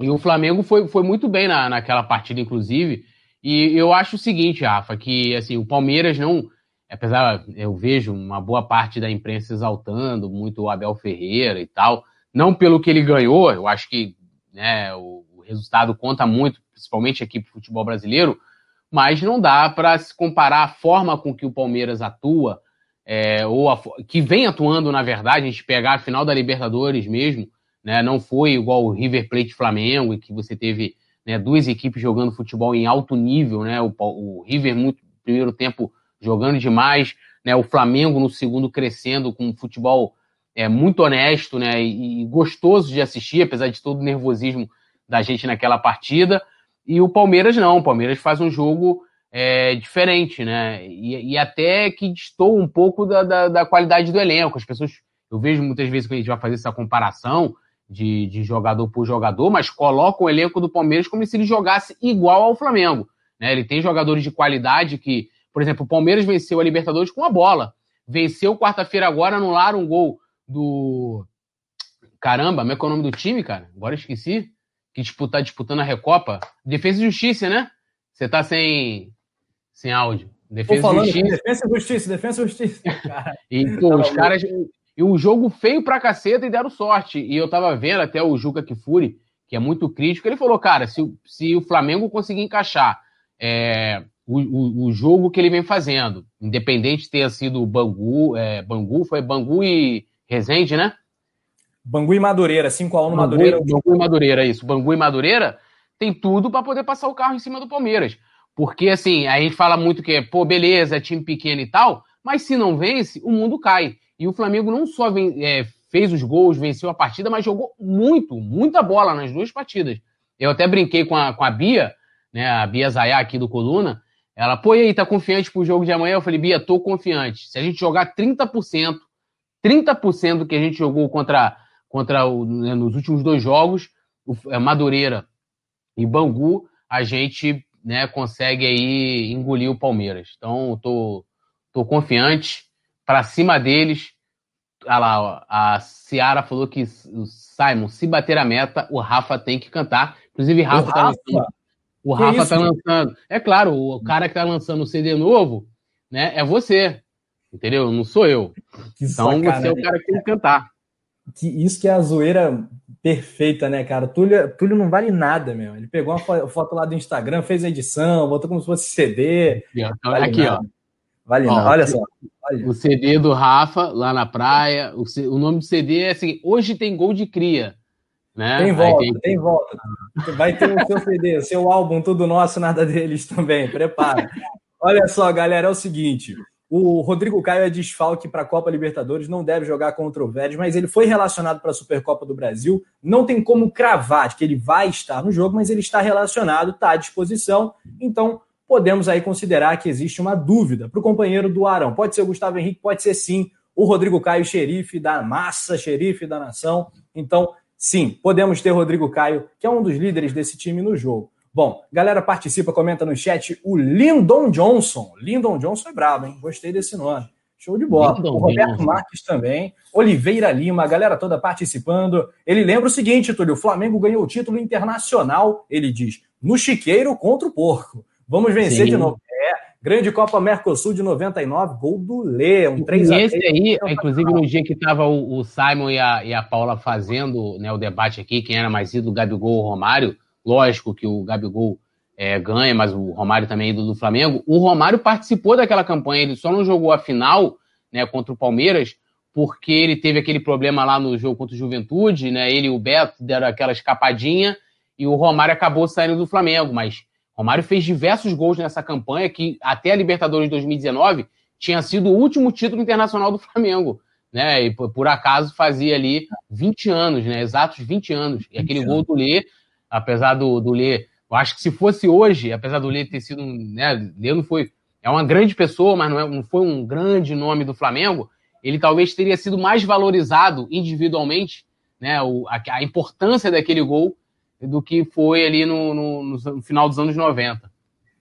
e, o Flamengo foi, foi muito bem na, naquela partida, inclusive. E eu acho o seguinte, Rafa, que assim, o Palmeiras não. Apesar, eu vejo uma boa parte da imprensa exaltando muito o Abel Ferreira e tal. Não pelo que ele ganhou, eu acho que né, o, o resultado conta muito, principalmente aqui para o futebol brasileiro mas não dá para se comparar a forma com que o Palmeiras atua, é, ou a, que vem atuando, na verdade, a gente pegar a final da Libertadores mesmo, né, não foi igual o River Plate Flamengo, que você teve né, duas equipes jogando futebol em alto nível, né, o, o River muito primeiro tempo jogando demais, né, o Flamengo no segundo crescendo com um futebol é, muito honesto né, e, e gostoso de assistir, apesar de todo o nervosismo da gente naquela partida. E o Palmeiras não, o Palmeiras faz um jogo é, diferente, né? E, e, até que distou um pouco da, da, da, qualidade do elenco. As pessoas, eu vejo muitas vezes que a gente vai fazer essa comparação de, de jogador por jogador, mas coloca o elenco do Palmeiras como se ele jogasse igual ao Flamengo. Né? Ele tem jogadores de qualidade que, por exemplo, o Palmeiras venceu a Libertadores com a bola. Venceu quarta-feira agora, anularam um gol do. Caramba, como é que é o nome do time, cara? Agora esqueci. Que disputar, tá disputando a Recopa. Defesa e Justiça, né? Você tá sem, sem áudio. Defesa e Justiça. Defesa e Justiça, Defesa e Justiça. Cara. e, pô, os caras. E o jogo feio pra caceta e deram sorte. E eu tava vendo até o Juca Kifuri, que é muito crítico, ele falou, cara, se, se o Flamengo conseguir encaixar é, o, o, o, jogo que ele vem fazendo, independente de ter sido Bangu, é, Bangu, foi Bangu e Resende, né? Bangu e Madureira, 5x1 no Madureira. Bangu e Madureira, isso. Bangu e Madureira tem tudo para poder passar o carro em cima do Palmeiras. Porque, assim, a gente fala muito que, pô, beleza, é time pequeno e tal, mas se não vence, o mundo cai. E o Flamengo não só vem, é, fez os gols, venceu a partida, mas jogou muito, muita bola nas duas partidas. Eu até brinquei com a, com a Bia, né, a Bia Zayá aqui do Coluna, ela, pô, e aí, tá confiante pro jogo de amanhã? Eu falei, Bia, tô confiante. Se a gente jogar 30%, 30% do que a gente jogou contra, contra o, né, nos últimos dois jogos, o, é, Madureira e Bangu, a gente né, consegue aí engolir o Palmeiras. Então, tô, tô confiante para cima deles. Olha lá, ó, a Ciara falou que o Simon, se bater a meta, o Rafa tem que cantar. Inclusive, Rafa, o tá Rafa, lançando, o Rafa tá lançando. É claro, o cara que tá lançando o CD novo, né, é você. Entendeu? Não sou eu. Que então você é o cara que tem que cantar. Que isso que é a zoeira perfeita, né, cara? Túlio, Túlio não vale nada, meu. Ele pegou uma foto lá do Instagram, fez a edição, botou como se fosse CD. Vale aqui, ó. Vale ó, Olha só. Olha. O CD do Rafa, lá na praia. O, o, nome do CD é assim: Hoje tem gol de cria. Né? Tem volta, tem... tem... volta. Vai ter o seu CD, o seu álbum, tudo nosso, nada deles também. Prepara. Olha só, galera, é o seguinte. O Rodrigo Caio é desfalque para a Copa Libertadores, não deve jogar contra o Vélez, mas ele foi relacionado para a Supercopa do Brasil. Não tem como cravar que ele vai estar no jogo, mas ele está relacionado, está à disposição. Então, podemos aí considerar que existe uma dúvida para o companheiro do Arão. Pode ser o Gustavo Henrique, pode ser sim o Rodrigo Caio, xerife da massa, xerife da nação. Então, sim, podemos ter Rodrigo Caio, que é um dos líderes desse time no jogo. Bom, galera participa, comenta no chat. O Lyndon Johnson. Lyndon Johnson é brabo, hein? Gostei desse nome. Show de bola. O Roberto Johnson. Marques também. Oliveira Lima, a galera toda participando. Ele lembra o seguinte, Túlio: o Flamengo ganhou o título internacional, ele diz, no Chiqueiro contra o Porco. Vamos vencer Sim. de novo. É, grande Copa Mercosul de 99, gol do Lê, um 3 a Esse aí, inclusive no dia que estava o, o, Simon e a, e a Paula fazendo né, o debate aqui, quem era mais ídolo, Gabigol ou Romário, lógico que o Gabigol é, ganha, mas o Romário também é ídolo do Flamengo. O Romário participou daquela campanha, ele só não jogou a final né, contra o Palmeiras, porque ele teve aquele problema lá no jogo contra o Juventude, né? Ele e o Beto deram aquela escapadinha e o Romário acabou saindo do Flamengo, mas Romário fez diversos gols nessa campanha que até a Libertadores de 2019 tinha sido o último título internacional do Flamengo, né? E por, acaso fazia ali 20 anos, né? Exatos 20 anos. E aquele gol do Lê, apesar do, do Lê, eu acho que se fosse hoje, apesar do Lê ter sido, né? Lê não foi, é uma grande pessoa, mas não, é, não foi um grande nome do Flamengo. Ele talvez teria sido mais valorizado individualmente, né? O, a, a importância daquele gol do que foi ali no, no, no, final dos anos 90.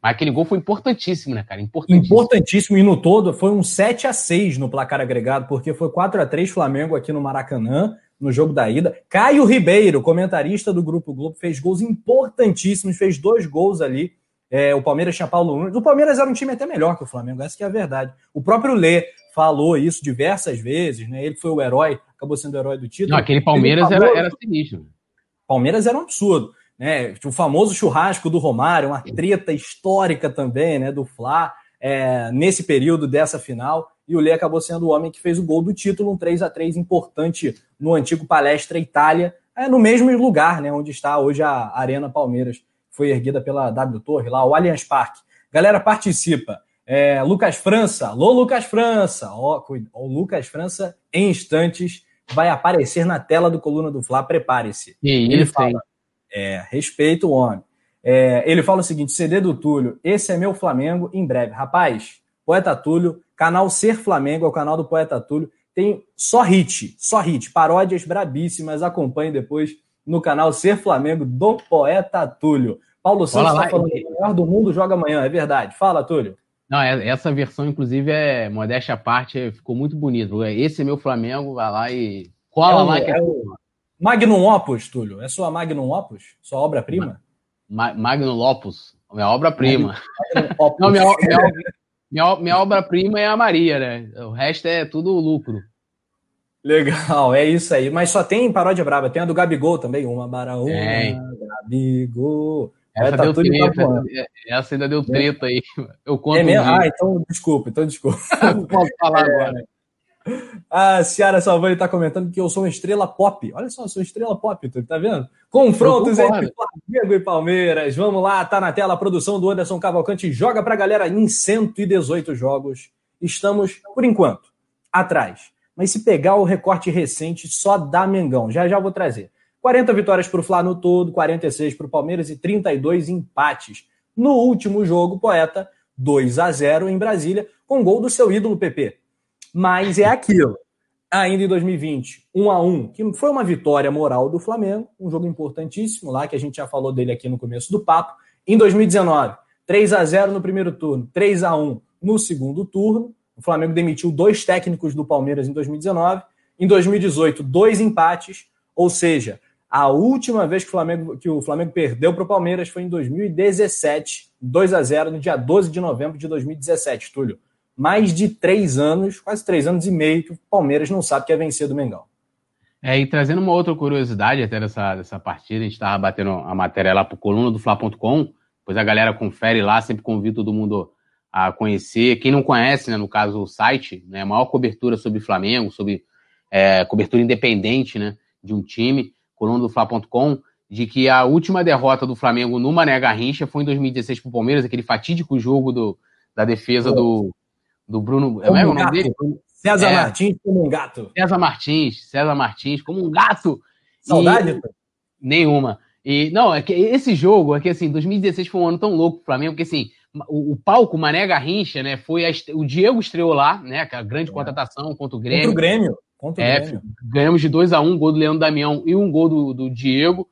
Mas aquele gol foi importantíssimo, né, cara? Importantíssimo. Importantíssimo. E no todo foi um 7 a 6 no placar agregado, porque foi 4 a 3 Flamengo aqui no Maracanã, no jogo da ida. Caio Ribeiro, comentarista do Grupo Globo, fez gols importantíssimos, fez dois gols ali. É, o Palmeiras tinha Paulo Nunes. O Palmeiras era um time até melhor que o Flamengo, essa que é a verdade. O próprio Lê falou isso diversas vezes, né? Ele foi o herói, acabou sendo o herói do título. Não, aquele Palmeiras falou, era, era sinistro. Palmeiras era um absurdo. Né? O famoso churrasco do Romário, uma treta histórica também, né? Do Fla, é, nesse período dessa final. E o Lê acabou sendo o homem que fez o gol do título, um 3 a 3 importante no antigo Palestra Itália, é, no mesmo lugar, né? Onde está hoje a Arena Palmeiras, foi erguida pela W Torre, lá, o Allianz Parque. Galera, participa. É, Lucas França, alô Lucas França, ó, o Lucas França em instantes vai aparecer na tela do Coluna do Fla, prepare-se. Ele fala, é, respeita o homem. É, ele fala o seguinte: CD do Túlio, esse é meu Flamengo em breve. Rapaz, Poeta Túlio, canal Ser Flamengo, é o canal do Poeta Túlio. Tem só hit, só hit, paródias brabíssimas. Acompanhe depois no canal Ser Flamengo do Poeta Túlio. Paulo Santos está falando que o melhor do mundo joga amanhã, é verdade. Fala, Túlio. Não, é, essa versão, inclusive, é modéstia à parte, ficou muito bonito. Esse é meu Flamengo, vai lá e cola é lá. Que é, é o Magnum Opus, Túlio. É sua Magnum Opus? Sua obra-prima? Ma Magnum Opus, minha obra-prima. Não, minha, minha, minha, minha obra-prima é a Maria, né? O resto é tudo lucro. Legal, é isso aí. Mas só tem paródia braba. Tem a do Gabigol também. Uma baraúna, Gabigol. Essa, tá deu treta, essa ainda deu treta aí. Eu conto é mesmo? Um ah, então desculpa, então desculpa. Não posso falar é. agora. A Ciara Salvani está comentando que eu sou uma estrela pop. Olha só, eu sou estrela pop, tu tá vendo? Confrontos entre Flamengo e Palmeiras. Vamos lá, tá na tela a produção do Anderson Cavalcante. Joga pra galera em 118 jogos. Estamos, por enquanto, atrás. Mas se pegar o recorte recente, só dá Mengão. Já já vou trazer. 40 vitórias para o Fla no todo, 46 para o Palmeiras e 32 empates. No último jogo, Poeta, 2 a 0 em Brasília, com gol do seu ídolo PP. Mas é aquilo. Ainda em 2020, 1 a 1 que foi uma vitória moral do Flamengo, um jogo importantíssimo lá, que a gente já falou dele aqui no começo do papo. Em 2019, 3 a 0 no primeiro turno, 3 a 1 no segundo turno. O Flamengo demitiu dois técnicos do Palmeiras em 2019. Em 2018, dois empates, ou seja, a última vez que o Flamengo, que o Flamengo perdeu para o Palmeiras foi em 2017, 2 a 0 no dia 12 de novembro de 2017, Túlio. Mais de três anos, quase três anos e meio, que o Palmeiras não sabe que é vencer do Mengão. É, e trazendo uma outra curiosidade até dessa, dessa partida, a gente estava batendo a matéria lá para coluna do Fla.com, pois a galera confere lá, sempre convido todo mundo a conhecer. Quem não conhece, né, no caso o site, né, maior cobertura sobre Flamengo, sobre é, cobertura independente né, de um time coluna do Fla.com, de que a última derrota do Flamengo no Mané Garrincha foi em 2016 pro Palmeiras, aquele fatídico jogo do, da defesa do, do Bruno. Como é o nome dele? César é, Martins como um gato. César Martins, César Martins como um gato. Saudade? E, nenhuma. E, não, é que esse jogo, é que assim, 2016 foi um ano tão louco pro Flamengo, porque assim, o, o palco Mané Garrincha, né, foi a, o Diego estreou lá, né, a grande é. contratação contra o Grêmio. Contra o Grêmio. Contra é, ganhamos de 2 a 1 um, gol do Leandro Damião e um gol do, do Diego.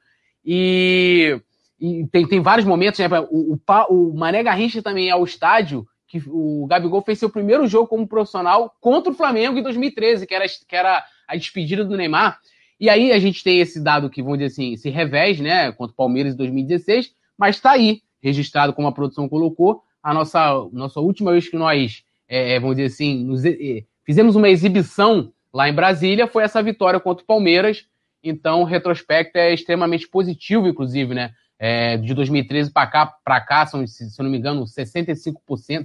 E, e, tem, tem vários momentos, né? O, o, o Mané Garrincha também ao estádio, que o Gabigol fez seu primeiro jogo como profissional contra o Flamengo em 2013, que era, que era a despedida do Neymar. E aí a gente tem esse dado que, vamos dizer assim, esse revés, né? Contra o Palmeiras em 2016, mas está aí, registrado como a produção colocou, a nossa, nossa última vez que nós, é, vamos dizer assim, nos, é, fizemos uma exibição lá em Brasília foi essa vitória contra o Palmeiras. Então, o retrospecto é extremamente positivo, inclusive, né? É, de 2013 para cá, para cá, são, se eu não me engano, 65%,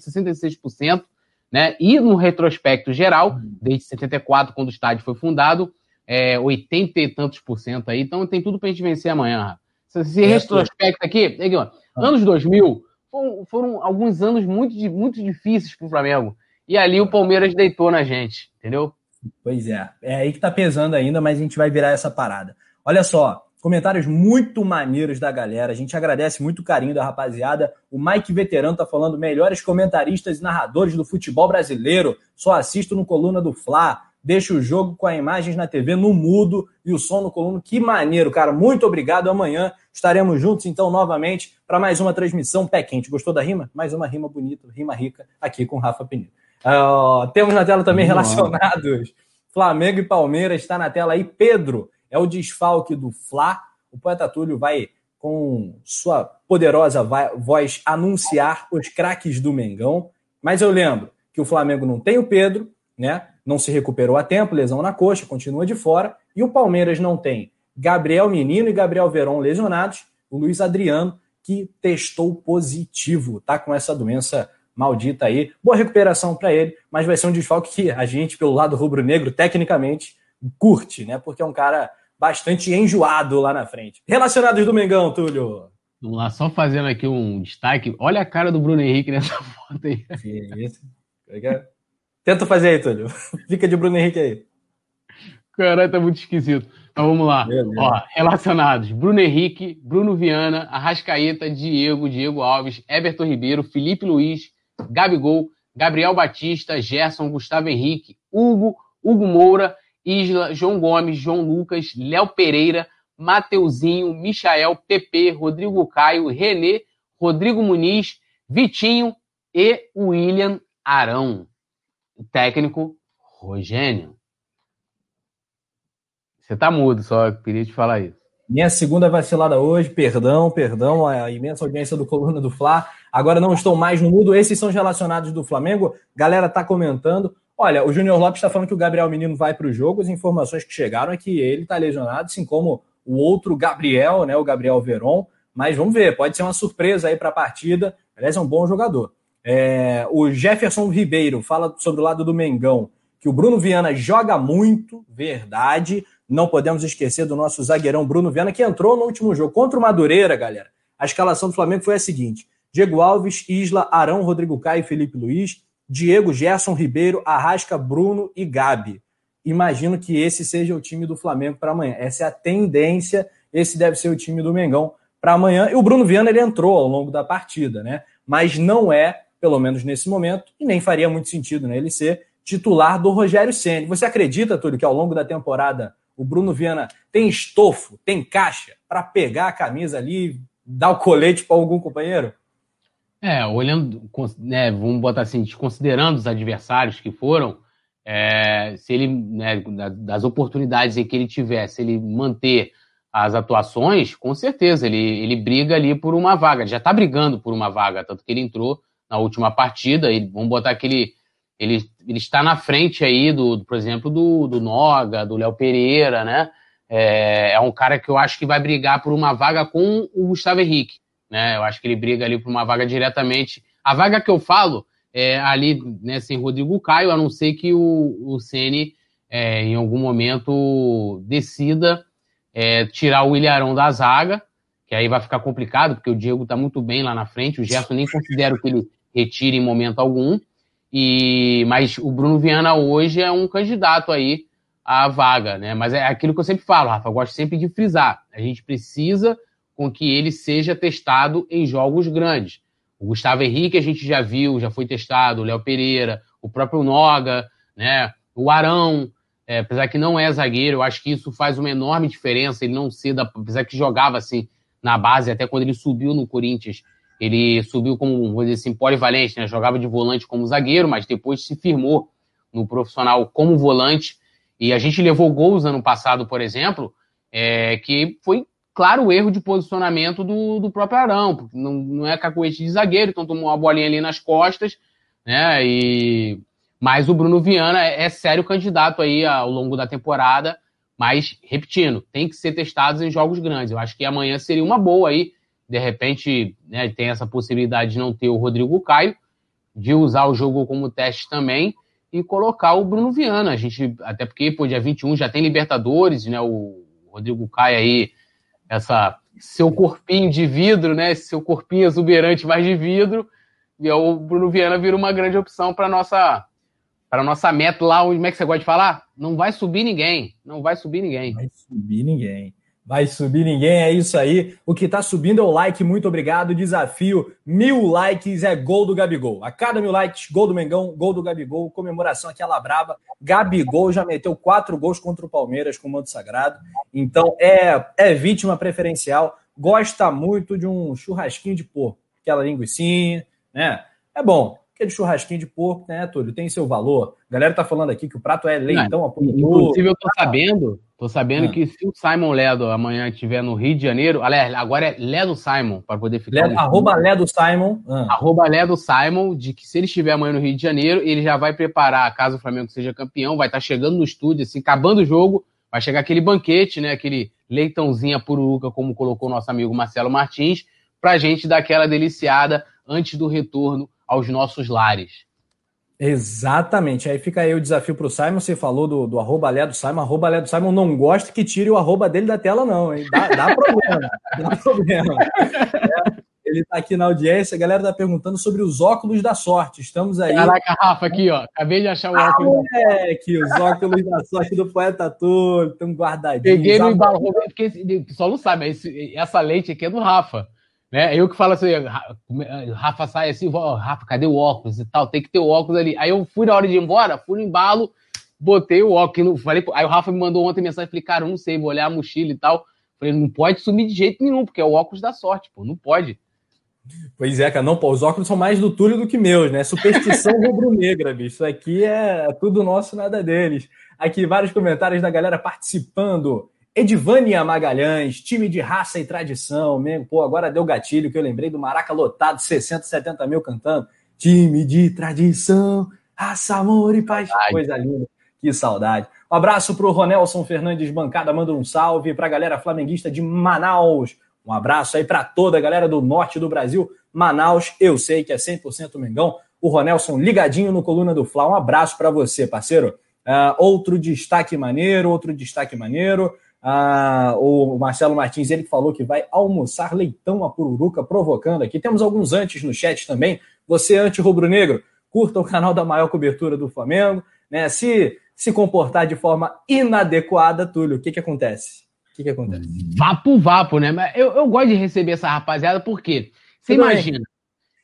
66%, né? E no retrospecto geral, desde 74, quando o estádio foi fundado, é, 80 e tantos por cento aí. Então, tem tudo para a gente vencer amanhã. Esse é, retrospecto aqui, aqui ó, anos 2000, foram, foram, alguns anos muito, muito difíceis para o Flamengo. E ali o Palmeiras deitou na gente, entendeu? Pois é, é aí que tá pesando ainda, mas a gente vai virar essa parada. Olha só, comentários muito maneiros da galera. A gente agradece muito o carinho da rapaziada. O Mike Veterano tá falando melhores comentaristas e narradores do futebol brasileiro. Só assisto no coluna do Fla. Deixa o jogo com as imagens na TV no mudo e o som no coluna. Que maneiro, cara. Muito obrigado. Amanhã estaremos juntos, então, novamente, para mais uma transmissão pé quente. Gostou da rima? Mais uma rima bonita, rima rica, aqui com Rafa Penido. Uh, temos na tela também relacionados Flamengo e Palmeiras. Está na tela aí. Pedro é o desfalque do Fla. O poeta Túlio vai, com sua poderosa voz, anunciar os craques do Mengão. Mas eu lembro que o Flamengo não tem o Pedro, né? Não se recuperou a tempo, lesão na coxa, continua de fora. E o Palmeiras não tem Gabriel Menino e Gabriel Veron lesionados. O Luiz Adriano, que testou positivo, tá com essa doença maldita aí. Boa recuperação para ele, mas vai ser um desfalque que a gente, pelo lado rubro-negro, tecnicamente curte, né? Porque é um cara bastante enjoado lá na frente. Relacionados do Mengão, Túlio. Vamos lá, só fazendo aqui um destaque. Olha a cara do Bruno Henrique nessa foto aí. Que isso? Tenta fazer aí, Túlio. Fica de Bruno Henrique aí. Caralho, tá muito esquisito. Então vamos lá. Ó, relacionados: Bruno Henrique, Bruno Viana, Arrascaeta, Diego, Diego Alves, Everton Ribeiro, Felipe Luiz, Gabigol, Gabriel Batista, Gerson, Gustavo Henrique, Hugo, Hugo Moura, Isla, João Gomes, João Lucas, Léo Pereira, Mateuzinho, Michael, PP, Rodrigo Caio, Renê, Rodrigo Muniz, Vitinho e William Arão. O técnico Rogênio. Você tá mudo, só queria te falar isso. Minha segunda vacilada hoje, perdão, perdão, a imensa audiência do Coluna do Fla. Agora não estou mais no mudo, esses são os relacionados do Flamengo. Galera tá comentando. Olha, o Júnior Lopes está falando que o Gabriel Menino vai para o jogo. As informações que chegaram é que ele está lesionado, assim como o outro Gabriel, né, o Gabriel Veron. Mas vamos ver, pode ser uma surpresa aí para a partida. Aliás, é um bom jogador. É, o Jefferson Ribeiro fala sobre o lado do Mengão, que o Bruno Viana joga muito, verdade. Não podemos esquecer do nosso zagueirão Bruno Viana, que entrou no último jogo contra o Madureira, galera. A escalação do Flamengo foi a seguinte: Diego Alves, Isla, Arão, Rodrigo Caio Felipe Luiz, Diego, Gerson Ribeiro, Arrasca, Bruno e Gabi. Imagino que esse seja o time do Flamengo para amanhã. Essa é a tendência, esse deve ser o time do Mengão para amanhã. E o Bruno Viana ele entrou ao longo da partida, né? Mas não é, pelo menos nesse momento, e nem faria muito sentido né, ele ser titular do Rogério Ceni. Você acredita, Túlio, que ao longo da temporada o Bruno Viana tem estofo, tem caixa para pegar a camisa ali, dar o colete para algum companheiro? É, olhando, né, vamos botar assim, considerando os adversários que foram, é, se ele, né, das oportunidades em que ele tiver, se ele manter as atuações, com certeza, ele, ele briga ali por uma vaga, já está brigando por uma vaga, tanto que ele entrou na última partida, ele, vamos botar que ele, ele, está na frente aí, do, por exemplo, do, do Noga, do Léo Pereira, né? É, é, um cara que eu acho que vai brigar por uma vaga com o Gustavo Henrique, né? Eu acho que ele briga ali por uma vaga diretamente. A vaga que eu falo é ali, né, sem Rodrigo Caio, a não ser que o, o Ceni é, em algum momento decida é, tirar o Ilharão da zaga, que aí vai ficar complicado, porque o Diego está muito bem lá na frente, o Gerson nem considero que ele retire em momento algum. E, mas o Bruno Viana hoje é um candidato aí à vaga, né? Mas é aquilo que eu sempre falo, Rafa, eu gosto sempre de frisar. A gente precisa com que ele seja testado em jogos grandes. O Gustavo Henrique a gente já viu, já foi testado, o Léo Pereira, o próprio Noga, né? O Arão, é, apesar que não é zagueiro, eu acho que isso faz uma enorme diferença. Ele não ser, da, apesar que jogava assim na base, até quando ele subiu no Corinthians, ele subiu como, vou dizer assim, polivalente, né? Jogava de volante como zagueiro, mas depois se firmou no profissional como volante. E a gente levou gols ano passado, por exemplo, é, que foi claro o erro de posicionamento do, do próprio Arão, porque não, não é cacoete de zagueiro, então tomou uma bolinha ali nas costas, né? E mas o Bruno Viana é, é sério candidato aí ao longo da temporada. Mas, repetindo, tem que ser testados em jogos grandes. Eu acho que amanhã seria uma boa aí. De repente, né, tem essa possibilidade de não ter o Rodrigo Caio, de usar o jogo como teste também e colocar o Bruno Viana. A gente, até porque, pô, dia 21 já tem Libertadores, né? O Rodrigo Caio aí, essa seu corpinho de vidro, né? Esse seu corpinho exuberante mais de vidro. E o Bruno Viana vira uma grande opção para nossa para nossa meta lá, como é que você gosta de falar? Não vai subir ninguém. Não vai subir ninguém. Vai subir ninguém. Vai subir ninguém, é isso aí. O que está subindo é o like, muito obrigado. Desafio: mil likes é gol do Gabigol. A cada mil likes, gol do Mengão, gol do Gabigol, comemoração aquela braba. Gabigol já meteu quatro gols contra o Palmeiras com o manto sagrado. Então é, é vítima preferencial. Gosta muito de um churrasquinho de porco, aquela linguiçinha, né? É bom aquele churrasquinho de porco, né, Túlio? Tem seu valor. A galera tá falando aqui que o prato é leitão a Inclusive, eu tô sabendo, tô sabendo ah. que se o Simon Ledo amanhã estiver no Rio de Janeiro, aliás, agora é Ledo Simon, para poder ficar. Ledo, arroba Ledo Simon. Ah. Arroba Ledo Simon, de que se ele estiver amanhã no Rio de Janeiro, ele já vai preparar, caso o Flamengo seja campeão, vai estar tá chegando no estúdio, assim, acabando o jogo, vai chegar aquele banquete, né? Aquele leitãozinho a pururuca, como colocou nosso amigo Marcelo Martins, pra gente dar aquela deliciada antes do retorno aos nossos lares. Exatamente. Aí fica aí o desafio para o Simon. Você falou do, do arroba Lé do Simon. Arroba Lé do Simon não gosta que tire o arroba dele da tela, não. Hein? Dá, dá problema. dá problema. É, Ele tá aqui na audiência, a galera tá perguntando sobre os óculos da sorte. Estamos aí. Caraca, Rafa, aqui, ó. Acabei de achar o ah, óculos. É, que os óculos da sorte do poeta todo, estão guardadinhos. Peguei no embalo, porque só não sabe, esse, essa leite aqui é do Rafa. Né? Eu que falo assim, Rafa sai assim, Rafa, cadê o óculos e tal? Tem que ter o óculos ali. Aí eu fui na hora de ir embora, fui no embalo, botei o óculos. Falei, aí o Rafa me mandou ontem mensagem, falei, cara, não sei, vou olhar a mochila e tal. Falei, não pode sumir de jeito nenhum, porque é o óculos da sorte, pô, não pode. Pois é, cara, não, pô, os óculos são mais do Túlio do que meus, né? Superstição rubro-negra, bicho. Isso aqui é tudo nosso, nada deles. Aqui, vários comentários da galera participando. Edvânia Magalhães, time de raça e tradição, mesmo. Pô, agora deu gatilho que eu lembrei do Maraca lotado, 60, 70 mil cantando. Time de tradição, raça, amor e paz. Coisa linda, que saudade. Um abraço para o Ronelson Fernandes Bancada, manda um salve para a galera flamenguista de Manaus. Um abraço aí para toda a galera do norte do Brasil. Manaus, eu sei que é 100% Mengão. O Ronelson ligadinho no Coluna do Fla. Um abraço para você, parceiro. Uh, outro destaque maneiro, outro destaque maneiro. Uh, o Marcelo Martins, ele falou que vai almoçar leitão a pururuca, provocando aqui. Temos alguns antes no chat também. Você, anti-rubro-negro, curta o canal da maior cobertura do Flamengo. Né? Se se comportar de forma inadequada, Túlio, o que, que acontece? O que, que acontece? Vapo, vapo, né? Mas eu, eu gosto de receber essa rapaziada porque você imagina.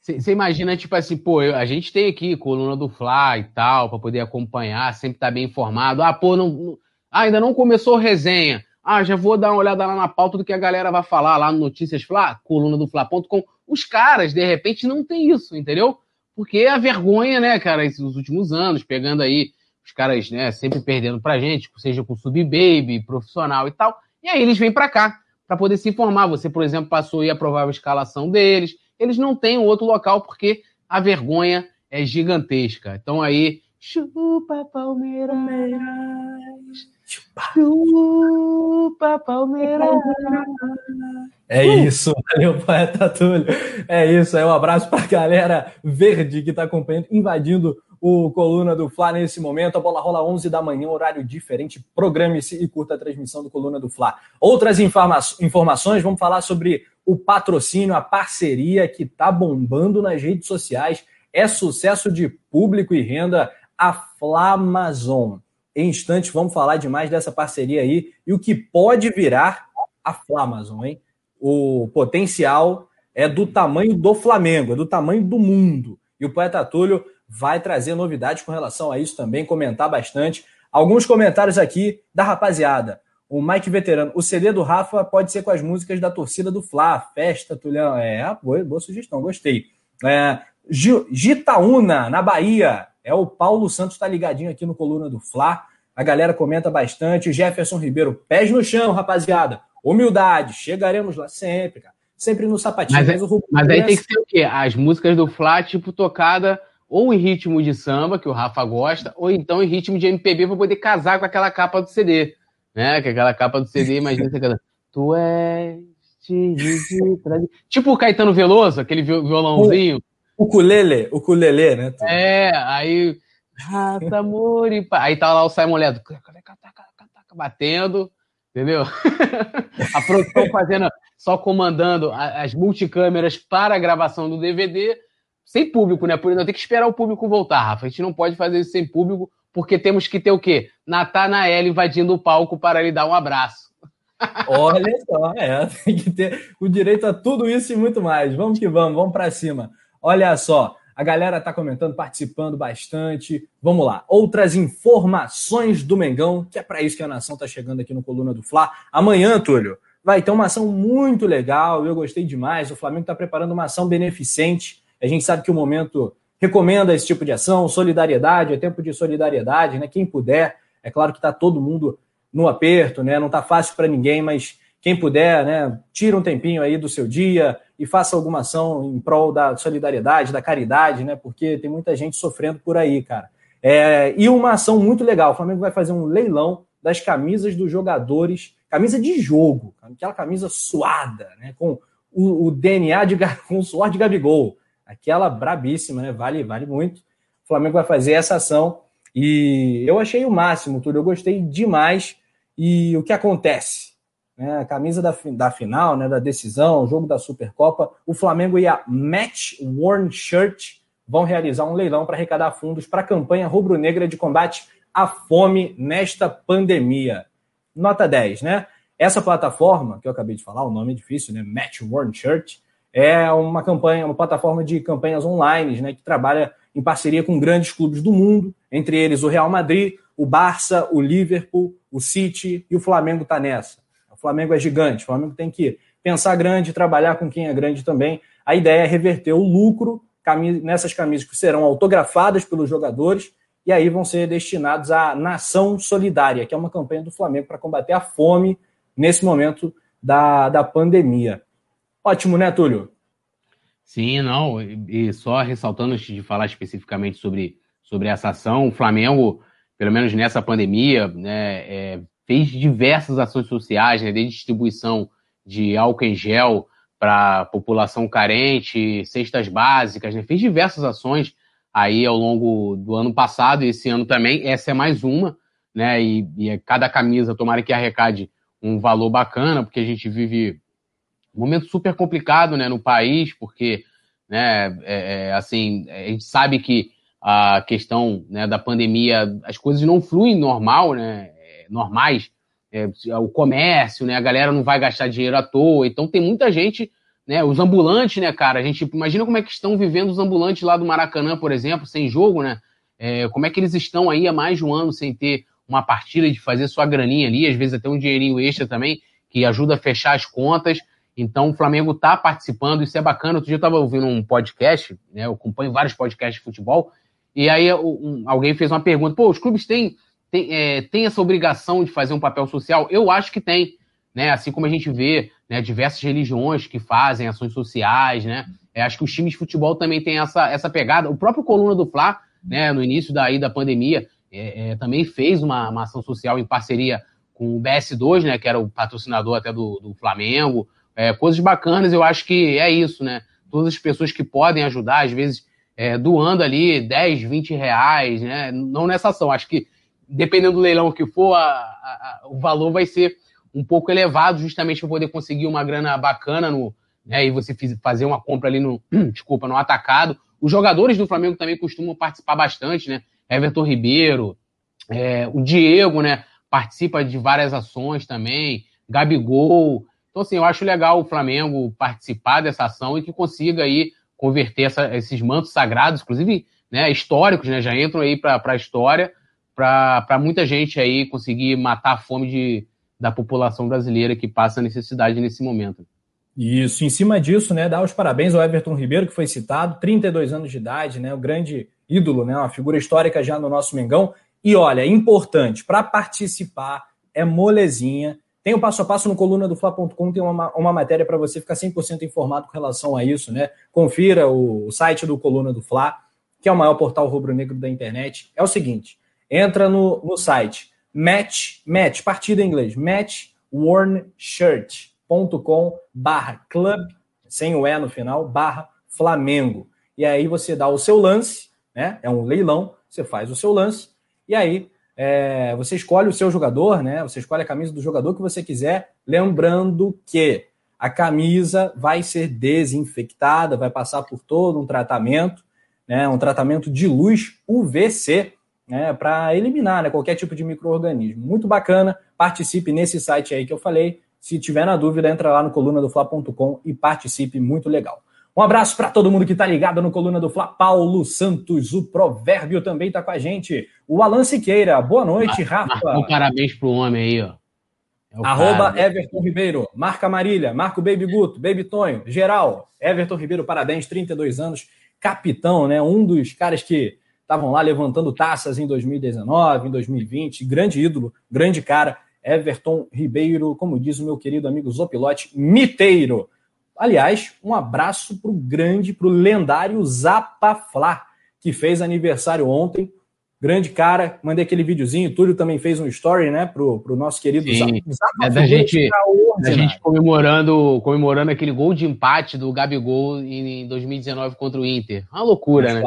Você imagina, tipo assim, pô, a gente tem aqui coluna do Fla e tal, para poder acompanhar, sempre tá bem informado. Ah, pô, não, não, ah, ainda não começou resenha. Ah, já vou dar uma olhada lá na pauta do que a galera vai falar lá no Notícias Fla, coluna do Fla.com. Os caras, de repente, não tem isso, entendeu? Porque a vergonha, né, cara, esses últimos anos, pegando aí os caras, né, sempre perdendo pra gente, seja com sub-baby, profissional e tal. E aí eles vêm para cá para poder se informar. Você, por exemplo, passou aprovava a escalação deles. Eles não têm outro local porque a vergonha é gigantesca. Então aí, chupa Palmeiras, chupa Palmeiras. É isso, valeu, poeta Túlio. É isso, é um abraço para a galera verde que está acompanhando, invadindo o Coluna do Fla nesse momento. A bola rola 11 da manhã, horário diferente. Programe-se e curta a transmissão do Coluna do Fla. Outras informa informações, vamos falar sobre o patrocínio, a parceria que está bombando nas redes sociais. É sucesso de público e renda a Flamazon. Em instantes, vamos falar demais dessa parceria aí e o que pode virar a Flamazon, hein? O potencial é do tamanho do Flamengo, é do tamanho do mundo. E o poeta Túlio vai trazer novidades com relação a isso também, comentar bastante. Alguns comentários aqui da rapaziada. O Mike Veterano, o CD do Rafa pode ser com as músicas da torcida do Fla, Festa, Tulhão. É, boa, boa sugestão, gostei. É, Gitaúna, na Bahia. É o Paulo Santos, tá ligadinho aqui no Coluna do Fla. A galera comenta bastante. Jefferson Ribeiro, pés no chão, rapaziada. Humildade, chegaremos lá sempre, cara. Sempre no sapatinho. Mas, é, mas, mas aí tem que ser o quê? As músicas do Fla, tipo, tocada ou em ritmo de samba, que o Rafa gosta, ou então em ritmo de MPB para poder casar com aquela capa do CD. Né? Que aquela capa do CD, imagina você cantando. Tu és Tipo o Caetano Veloso, aquele violãozinho. O ukulele, o ukulele, né? É, aí. Amor e. Aí tá lá o Simon Ledo batendo, entendeu? a produção fazendo, só comandando as multicâmeras para a gravação do DVD sem público, né? Por não tem que esperar o público voltar, Rafa. A gente não pode fazer isso sem público, porque temos que ter o quê? Natanael invadindo o palco para lhe dar um abraço. Olha só, é, tem que ter o direito a tudo isso e muito mais. Vamos que vamos, vamos para cima. Olha só, a galera tá comentando, participando bastante. Vamos lá. Outras informações do Mengão, que é para isso que a nação tá chegando aqui no Coluna do Fla. Amanhã, Túlio, vai ter uma ação muito legal. Eu gostei demais. O Flamengo está preparando uma ação beneficente a gente sabe que o momento recomenda esse tipo de ação, solidariedade, é tempo de solidariedade, né? Quem puder, é claro que está todo mundo no aperto, né? Não está fácil para ninguém, mas quem puder, né, tira um tempinho aí do seu dia e faça alguma ação em prol da solidariedade, da caridade, né? Porque tem muita gente sofrendo por aí, cara. É, e uma ação muito legal. O Flamengo vai fazer um leilão das camisas dos jogadores, camisa de jogo, aquela camisa suada, né? Com o, o DNA de com o suor de Gabigol aquela brabíssima, né? Vale, vale muito. O Flamengo vai fazer essa ação e eu achei o máximo, tudo. Eu gostei demais. E o que acontece? Né, a camisa da, da final, né, da decisão, o jogo da Supercopa, o Flamengo e a Match Worn Shirt vão realizar um leilão para arrecadar fundos para a campanha rubro-negra de combate à fome nesta pandemia. Nota 10, né? Essa plataforma, que eu acabei de falar, o nome é difícil, né? Match Worn Shirt, é uma campanha, uma plataforma de campanhas online, né, que trabalha em parceria com grandes clubes do mundo, entre eles o Real Madrid, o Barça, o Liverpool, o City e o Flamengo está nessa. Flamengo é gigante, o Flamengo tem que pensar grande, trabalhar com quem é grande também. A ideia é reverter o lucro nessas camisas que serão autografadas pelos jogadores e aí vão ser destinados à Nação Solidária, que é uma campanha do Flamengo para combater a fome nesse momento da, da pandemia. Ótimo, né, Túlio? Sim, não, e só ressaltando antes de falar especificamente sobre, sobre essa ação, o Flamengo, pelo menos nessa pandemia, né, é, fez diversas ações sociais, né, desde distribuição de álcool em gel para população carente, cestas básicas, né, fez diversas ações aí ao longo do ano passado e esse ano também, essa é mais uma, né, e, e cada camisa, tomara que arrecade um valor bacana, porque a gente vive um momento super complicado né, no país, porque né, é, é, assim, a gente sabe que a questão né, da pandemia, as coisas não fluem normal, né, é, normais, é, o comércio, né, a galera não vai gastar dinheiro à toa, então tem muita gente, né, os ambulantes, né, cara, a gente imagina como é que estão vivendo os ambulantes lá do Maracanã, por exemplo, sem jogo, né, é, como é que eles estão aí há mais de um ano sem ter uma partida de fazer sua graninha ali, às vezes até um dinheirinho extra também, que ajuda a fechar as contas, então o Flamengo está participando, isso é bacana. Outro dia eu estava ouvindo um podcast, né? Eu acompanho vários podcasts de futebol, e aí um, alguém fez uma pergunta: pô, os clubes têm, têm, é, têm essa obrigação de fazer um papel social? Eu acho que tem, né? Assim como a gente vê né, diversas religiões que fazem ações sociais, né? É, acho que os times de futebol também têm essa, essa pegada. O próprio Coluna do Fla, né, no início daí da pandemia, é, é, também fez uma, uma ação social em parceria com o BS2, né, que era o patrocinador até do, do Flamengo é, coisas bacanas, eu acho que é isso, né? Todas as pessoas que podem ajudar, às vezes é, doando ali 10, 20 reais, né? Não nessa ação, acho que dependendo do leilão que for, a, a, o valor vai ser um pouco elevado, justamente para poder conseguir uma grana bacana no, né, e você fiz, fazer uma compra ali no, desculpa, no atacado. Os jogadores do Flamengo também costumam participar bastante, né? Everton Ribeiro, é, o Diego, né? Participa de várias ações também, Gabigol, então, assim, eu acho legal o Flamengo participar dessa ação e que consiga aí converter essa, esses mantos sagrados, inclusive né, históricos, né, já entram aí para a história, para muita gente aí conseguir matar a fome de, da população brasileira que passa necessidade nesse momento. Isso, em cima disso, né, dar os parabéns ao Everton Ribeiro, que foi citado, 32 anos de idade, né, o grande ídolo, né, uma figura histórica já no nosso Mengão. E olha, importante, para participar é molezinha, tem o passo a passo no coluna do Fla.com, tem uma, uma matéria para você ficar 100% informado com relação a isso, né? Confira o, o, site do Coluna do Fla, que é o maior portal rubro-negro da internet. É o seguinte, entra no, no site match, match, partida em inglês, matchwornshirt.com barra club, sem o E no final, barra Flamengo. E aí você dá o seu lance, né? É um leilão, você faz o seu lance, e aí é, você escolhe o seu jogador, né? Você escolhe a camisa do jogador que você quiser, lembrando que a camisa vai ser desinfectada, vai passar por todo um tratamento, né? Um tratamento de luz UVC, né? Para eliminar né? qualquer tipo de microorganismo. Muito bacana. Participe nesse site aí que eu falei. Se tiver na dúvida, entra lá no coluna do Fla.com e participe. Muito legal. Um abraço para todo mundo que está ligado no Coluna do Fla. Paulo Santos, o provérbio também está com a gente. O Alan Siqueira, boa noite, Rafa. Um parabéns pro homem aí, ó. É Arroba cara. Everton Ribeiro, Marca Marília, Marco Baby Guto, Baby Tonho, geral. Everton Ribeiro, parabéns, 32 anos, capitão, né? Um dos caras que estavam lá levantando taças em 2019, em 2020, grande ídolo, grande cara. Everton Ribeiro, como diz o meu querido amigo Zopilote, miteiro. Aliás, um abraço para o grande, para o lendário Zapaflá, que fez aniversário ontem. Grande cara, mandei aquele videozinho. Túlio também fez um story, né, pro, pro nosso querido Sim. Zapa. É da gente, da gente comemorando, comemorando aquele gol de empate do Gabigol em 2019 contra o Inter. Uma loucura, né?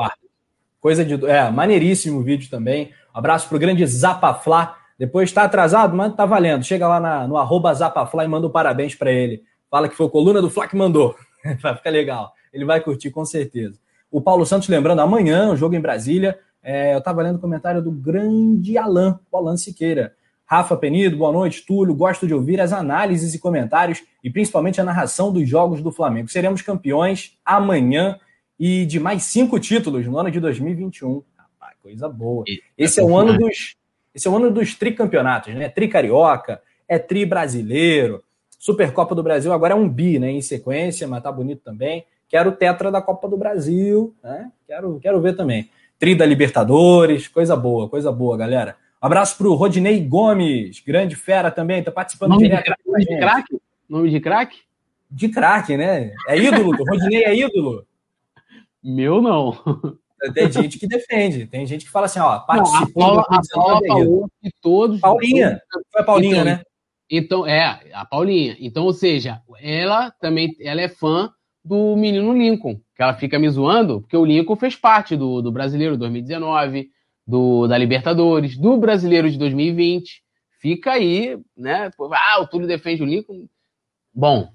Coisa de. É, maneiríssimo vídeo também. Um abraço pro grande Zapaflá Depois está atrasado, mas tá valendo. Chega lá na, no arroba Zapafly e manda um parabéns para ele. Fala que foi coluna do Fla que mandou. vai ficar legal. Ele vai curtir com certeza. O Paulo Santos lembrando, amanhã, o jogo em Brasília. É, eu estava lendo o comentário do grande Alan, o Alan Siqueira. Rafa Penido, boa noite, Túlio. Gosto de ouvir as análises e comentários e principalmente a narração dos jogos do Flamengo. Seremos campeões amanhã e de mais cinco títulos no ano de 2021. Rapaz, coisa boa. Esse é o ano dos esse é o ano dos tricampeonatos, né? Tri carioca, é tri brasileiro. Supercopa do Brasil agora é um bi, né? Em sequência, mas tá bonito também. Quero o tetra da Copa do Brasil, né? Quero, quero ver também. Tri da Libertadores, coisa boa, coisa boa, galera. Um abraço pro Rodinei Gomes, grande fera também, tá participando nome direto. De craque? Nome de craque? De craque, né? É ídolo, o Rodinei é ídolo. Meu não. Tem gente que defende, tem gente que fala assim, ó, participou. Não, a Paula, a Paula falou que todos. Paulinha, foi a Paulinha, então, né? Então, é, a Paulinha. Então, ou seja, ela também ela é fã do menino Lincoln, que ela fica me zoando, porque o Lincoln fez parte do, do Brasileiro 2019, do, da Libertadores, do Brasileiro de 2020. Fica aí, né? Ah, o Túlio defende o Lincoln. Bom,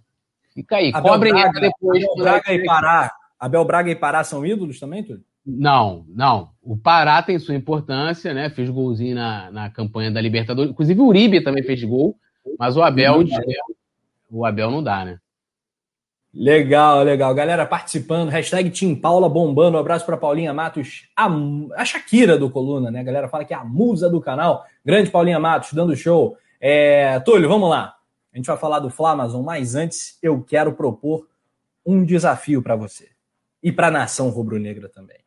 fica aí. Abel Cobrem Braga, depois. Abel Braga e Pará. Abel Braga e Pará são ídolos também, Túlio? Não, não. O Pará tem sua importância, né? Fez golzinho na, na campanha da Libertadores. Inclusive o Uribe também fez gol, mas o Abel, o Abel não dá, né? Legal, legal. Galera participando, hashtag Tim Paula bombando. Um abraço para Paulinha Matos, a, a Shakira do Coluna, né? A galera fala que é a musa do canal. Grande Paulinha Matos, dando show. É, Túlio, vamos lá. A gente vai falar do Flamazon, mas antes eu quero propor um desafio para você e para a nação rubro-negra também.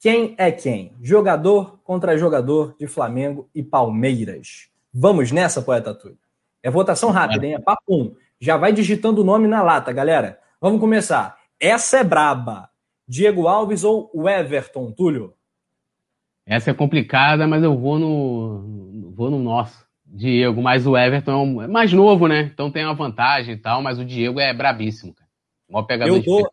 Quem é quem? Jogador contra jogador de Flamengo e Palmeiras. Vamos nessa, poeta Túlio? É votação rápida, hein? É papo 1. Já vai digitando o nome na lata, galera. Vamos começar. Essa é braba. Diego Alves ou o Everton, Túlio? Essa é complicada, mas eu vou no vou no nosso. Diego, mas o Everton é mais novo, né? Então tem uma vantagem e tal, mas o Diego é brabíssimo, cara. Mó pegador eu dou,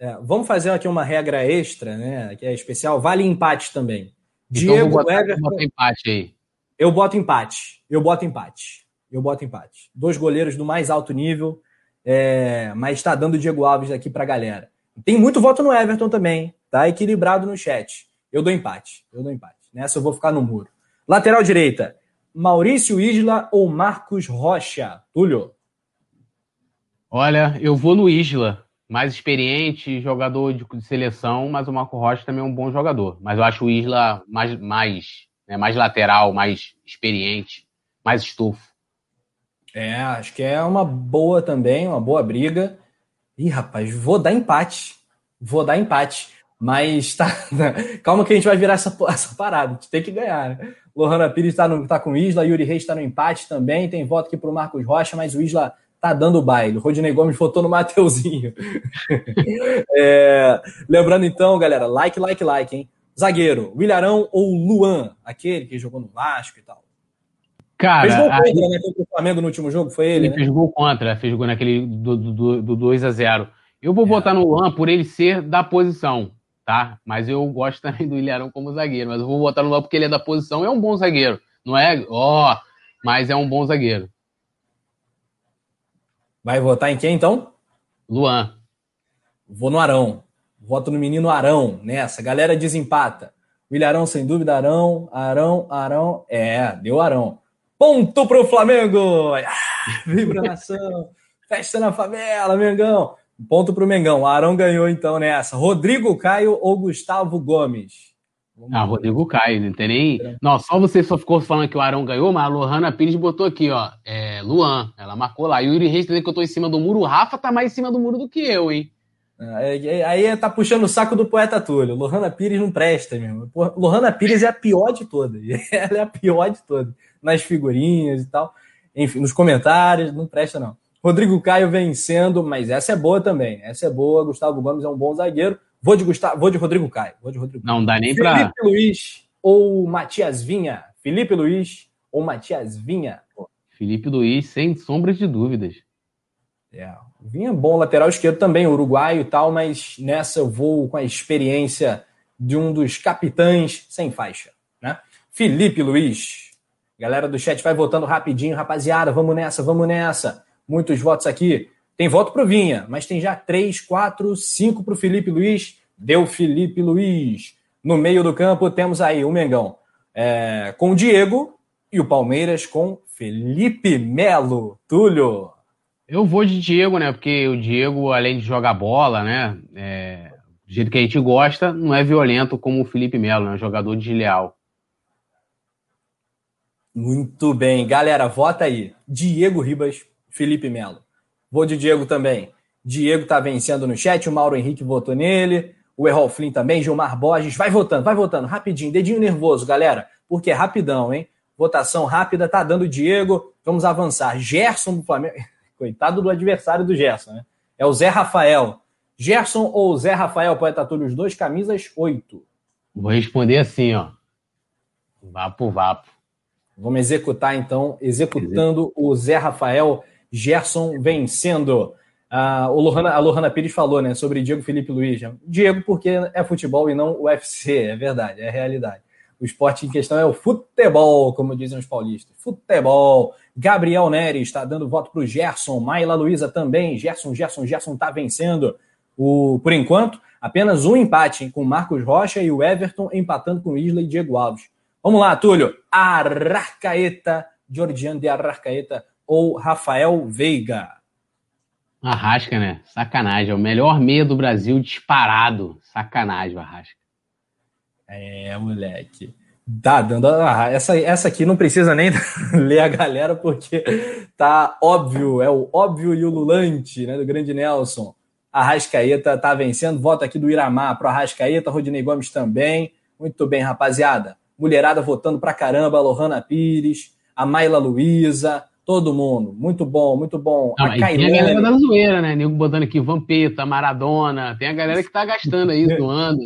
é, vamos fazer aqui uma regra extra, né? Que é especial. Vale empate também. Então Diego Everton. empate aí. Eu boto empate. Eu boto empate. Eu boto empate. Dois goleiros do mais alto nível, é, mas está dando o Diego Alves aqui para a galera. Tem muito voto no Everton também. Tá equilibrado no chat. Eu dou empate. Eu dou empate. Nessa eu vou ficar no muro. Lateral direita. Maurício Isla ou Marcos Rocha? Túlio. Olha, eu vou no Isla mais experiente, jogador de, de, seleção, mas o Marco Rocha também é um bom jogador. Mas eu acho o Isla mais, mais, né, mais lateral, mais experiente, mais estufo. É, acho que é uma boa também, uma boa briga. Ih, rapaz, vou dar empate. Vou dar empate. Mas tá. Calma que a gente vai virar essa, essa parada. A gente tem que ganhar, né? Lohana Pires está tá com o Isla, Yuri Reis está no empate também. Tem voto aqui para o Marcos Rocha, mas o Isla tá dando baile. O Rodinei Gomes votou no Mateuzinho. é, lembrando então, galera, like, like, like, hein? Zagueiro, Willarão ou Luan, aquele que jogou no Vasco e tal. Cara, fez gol contra, aí, né, contra o Flamengo no último jogo, foi ele, ele né? fez gol contra, fez gol naquele do, do, do 2 a 0 Eu vou é. botar no Luan por ele ser da posição, tá? Mas eu gosto também do Ilharão como zagueiro, mas eu vou botar no Luan porque ele é da posição, é um bom zagueiro. Não é, ó, mas é um bom zagueiro. Vai votar em quem, então? Luan. Vou no Arão. Voto no menino Arão nessa. Galera desempata. William Arão, sem dúvida, Arão, Arão, Arão. É, deu Arão. Ponto pro Flamengo! Ah, vibração! Festa na favela, Mengão! Ponto pro Mengão. Arão ganhou então nessa. Rodrigo Caio ou Gustavo Gomes? Vamos ah, Rodrigo Caio, não tem nem. Não, só você só ficou falando que o Arão ganhou, mas a Lohana Pires botou aqui, ó. É, Luan, ela marcou lá. Yuri Reis dizendo que eu tô em cima do muro. O Rafa tá mais em cima do muro do que eu, hein? É, aí tá puxando o saco do poeta Túlio. Lohana Pires não presta mesmo. Lohana Pires é a pior de todas. Ela é a pior de todas. Nas figurinhas e tal. Enfim, nos comentários, não presta não. Rodrigo Caio vencendo, mas essa é boa também. Essa é boa. Gustavo Gomes é um bom zagueiro. Vou de, Gustavo, vou de Rodrigo Caio. Vou de Rodrigo Não dá nem para. Felipe Luiz ou Matias Vinha? Felipe Luiz ou Matias Vinha? Felipe Luiz, sem sombras de dúvidas. É, Vinha bom lateral esquerdo também, uruguaio e tal, mas nessa eu vou com a experiência de um dos capitães sem faixa, né? Felipe Luiz. Galera do chat vai votando rapidinho, rapaziada. Vamos nessa, vamos nessa. Muitos votos aqui. Tem voto pro Vinha, mas tem já três, quatro, cinco pro Felipe Luiz. Deu Felipe Luiz. No meio do campo temos aí o Mengão é, com o Diego e o Palmeiras com Felipe Melo. Túlio. Eu vou de Diego, né? Porque o Diego, além de jogar bola, né? É, do jeito que a gente gosta, não é violento como o Felipe Melo, né? Um jogador desleal. Muito bem. Galera, vota aí. Diego Ribas, Felipe Melo. Vou de Diego também. Diego tá vencendo no chat, o Mauro Henrique votou nele, o Errol Flynn também, Gilmar Borges. Vai votando, vai votando, rapidinho, dedinho nervoso, galera, porque é rapidão, hein? Votação rápida, tá dando Diego. Vamos avançar. Gerson do Flamengo. Coitado do adversário do Gerson, né? É o Zé Rafael. Gerson ou Zé Rafael, poeta Túlio, os dois, camisas 8. Vou responder assim, ó. Vapo, vapo. Vamos executar, então, executando o Zé Rafael, Gerson vencendo. Ah, o Lohana, a Lohana Pires falou né, sobre Diego Felipe Luiz. Diego, porque é futebol e não UFC, é verdade, é realidade. O esporte em questão é o futebol, como dizem os paulistas. Futebol. Gabriel Neres está dando voto para o Gerson. Maila Luiza também. Gerson, Gerson, Gerson está vencendo. O, por enquanto, apenas um empate hein, com Marcos Rocha e o Everton empatando com Isla e Diego Alves. Vamos lá, Túlio. Arrascaeta, Georgiano de Arrascaeta ou Rafael Veiga? Arrasca, né? Sacanagem. É o melhor meia do Brasil disparado. Sacanagem, Arrasca. É, moleque. Tá dando. Essa, essa aqui não precisa nem ler a galera, porque tá óbvio, é o óbvio e o Lulante, né? Do grande Nelson. Arrascaeta tá vencendo. Voto aqui do Iramar pro Arrascaeta, Rodinei Gomes também. Muito bem, rapaziada mulherada votando pra caramba, a Lohana Pires, a Maila Luiza, todo mundo. Muito bom, muito bom. Não, a tem a galera da zoeira, né? Nego botando aqui Vampeta, Maradona. Tem a galera que tá gastando aí, zoando.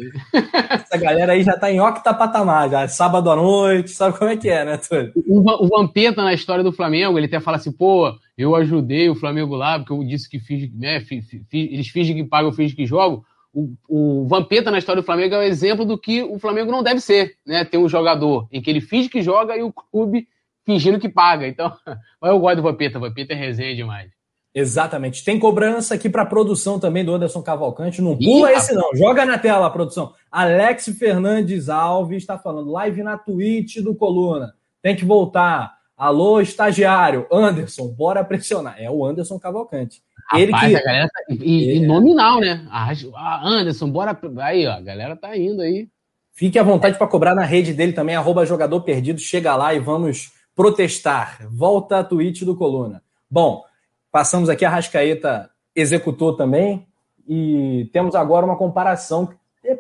Essa galera aí já tá em octa patamar, já. Sábado à noite, sabe como é que é, né, Túlio? O, o Vampeta, na história do Flamengo, ele até fala assim, pô, eu ajudei o Flamengo lá, porque eu disse que fiz, né, fiz, fiz, eles fingem que pagam, eu fiz que jogo o, o Vampeta na história do Flamengo é um exemplo do que o Flamengo não deve ser, né? Ter um jogador em que ele finge que joga e o clube fingindo que paga. Então, eu gosto do Vampeta, Vampeta é resenha demais. Exatamente. Tem cobrança aqui para produção também do Anderson Cavalcante. Não pula Ih, esse, não. Joga na tela, produção. Alex Fernandes Alves está falando. Live na Twitch do Coluna. Tem que voltar. Alô, estagiário. Anderson, bora pressionar. É o Anderson Cavalcante. Rapaz, ele que... a galera tá... e, e, nominal, né? A Anderson, bora. Aí, ó, a galera tá indo aí. Fique à vontade para cobrar na rede dele também, arroba jogador perdido. Chega lá e vamos protestar. Volta a tweet do Coluna. Bom, passamos aqui, a Rascaeta executou também. E temos agora uma comparação que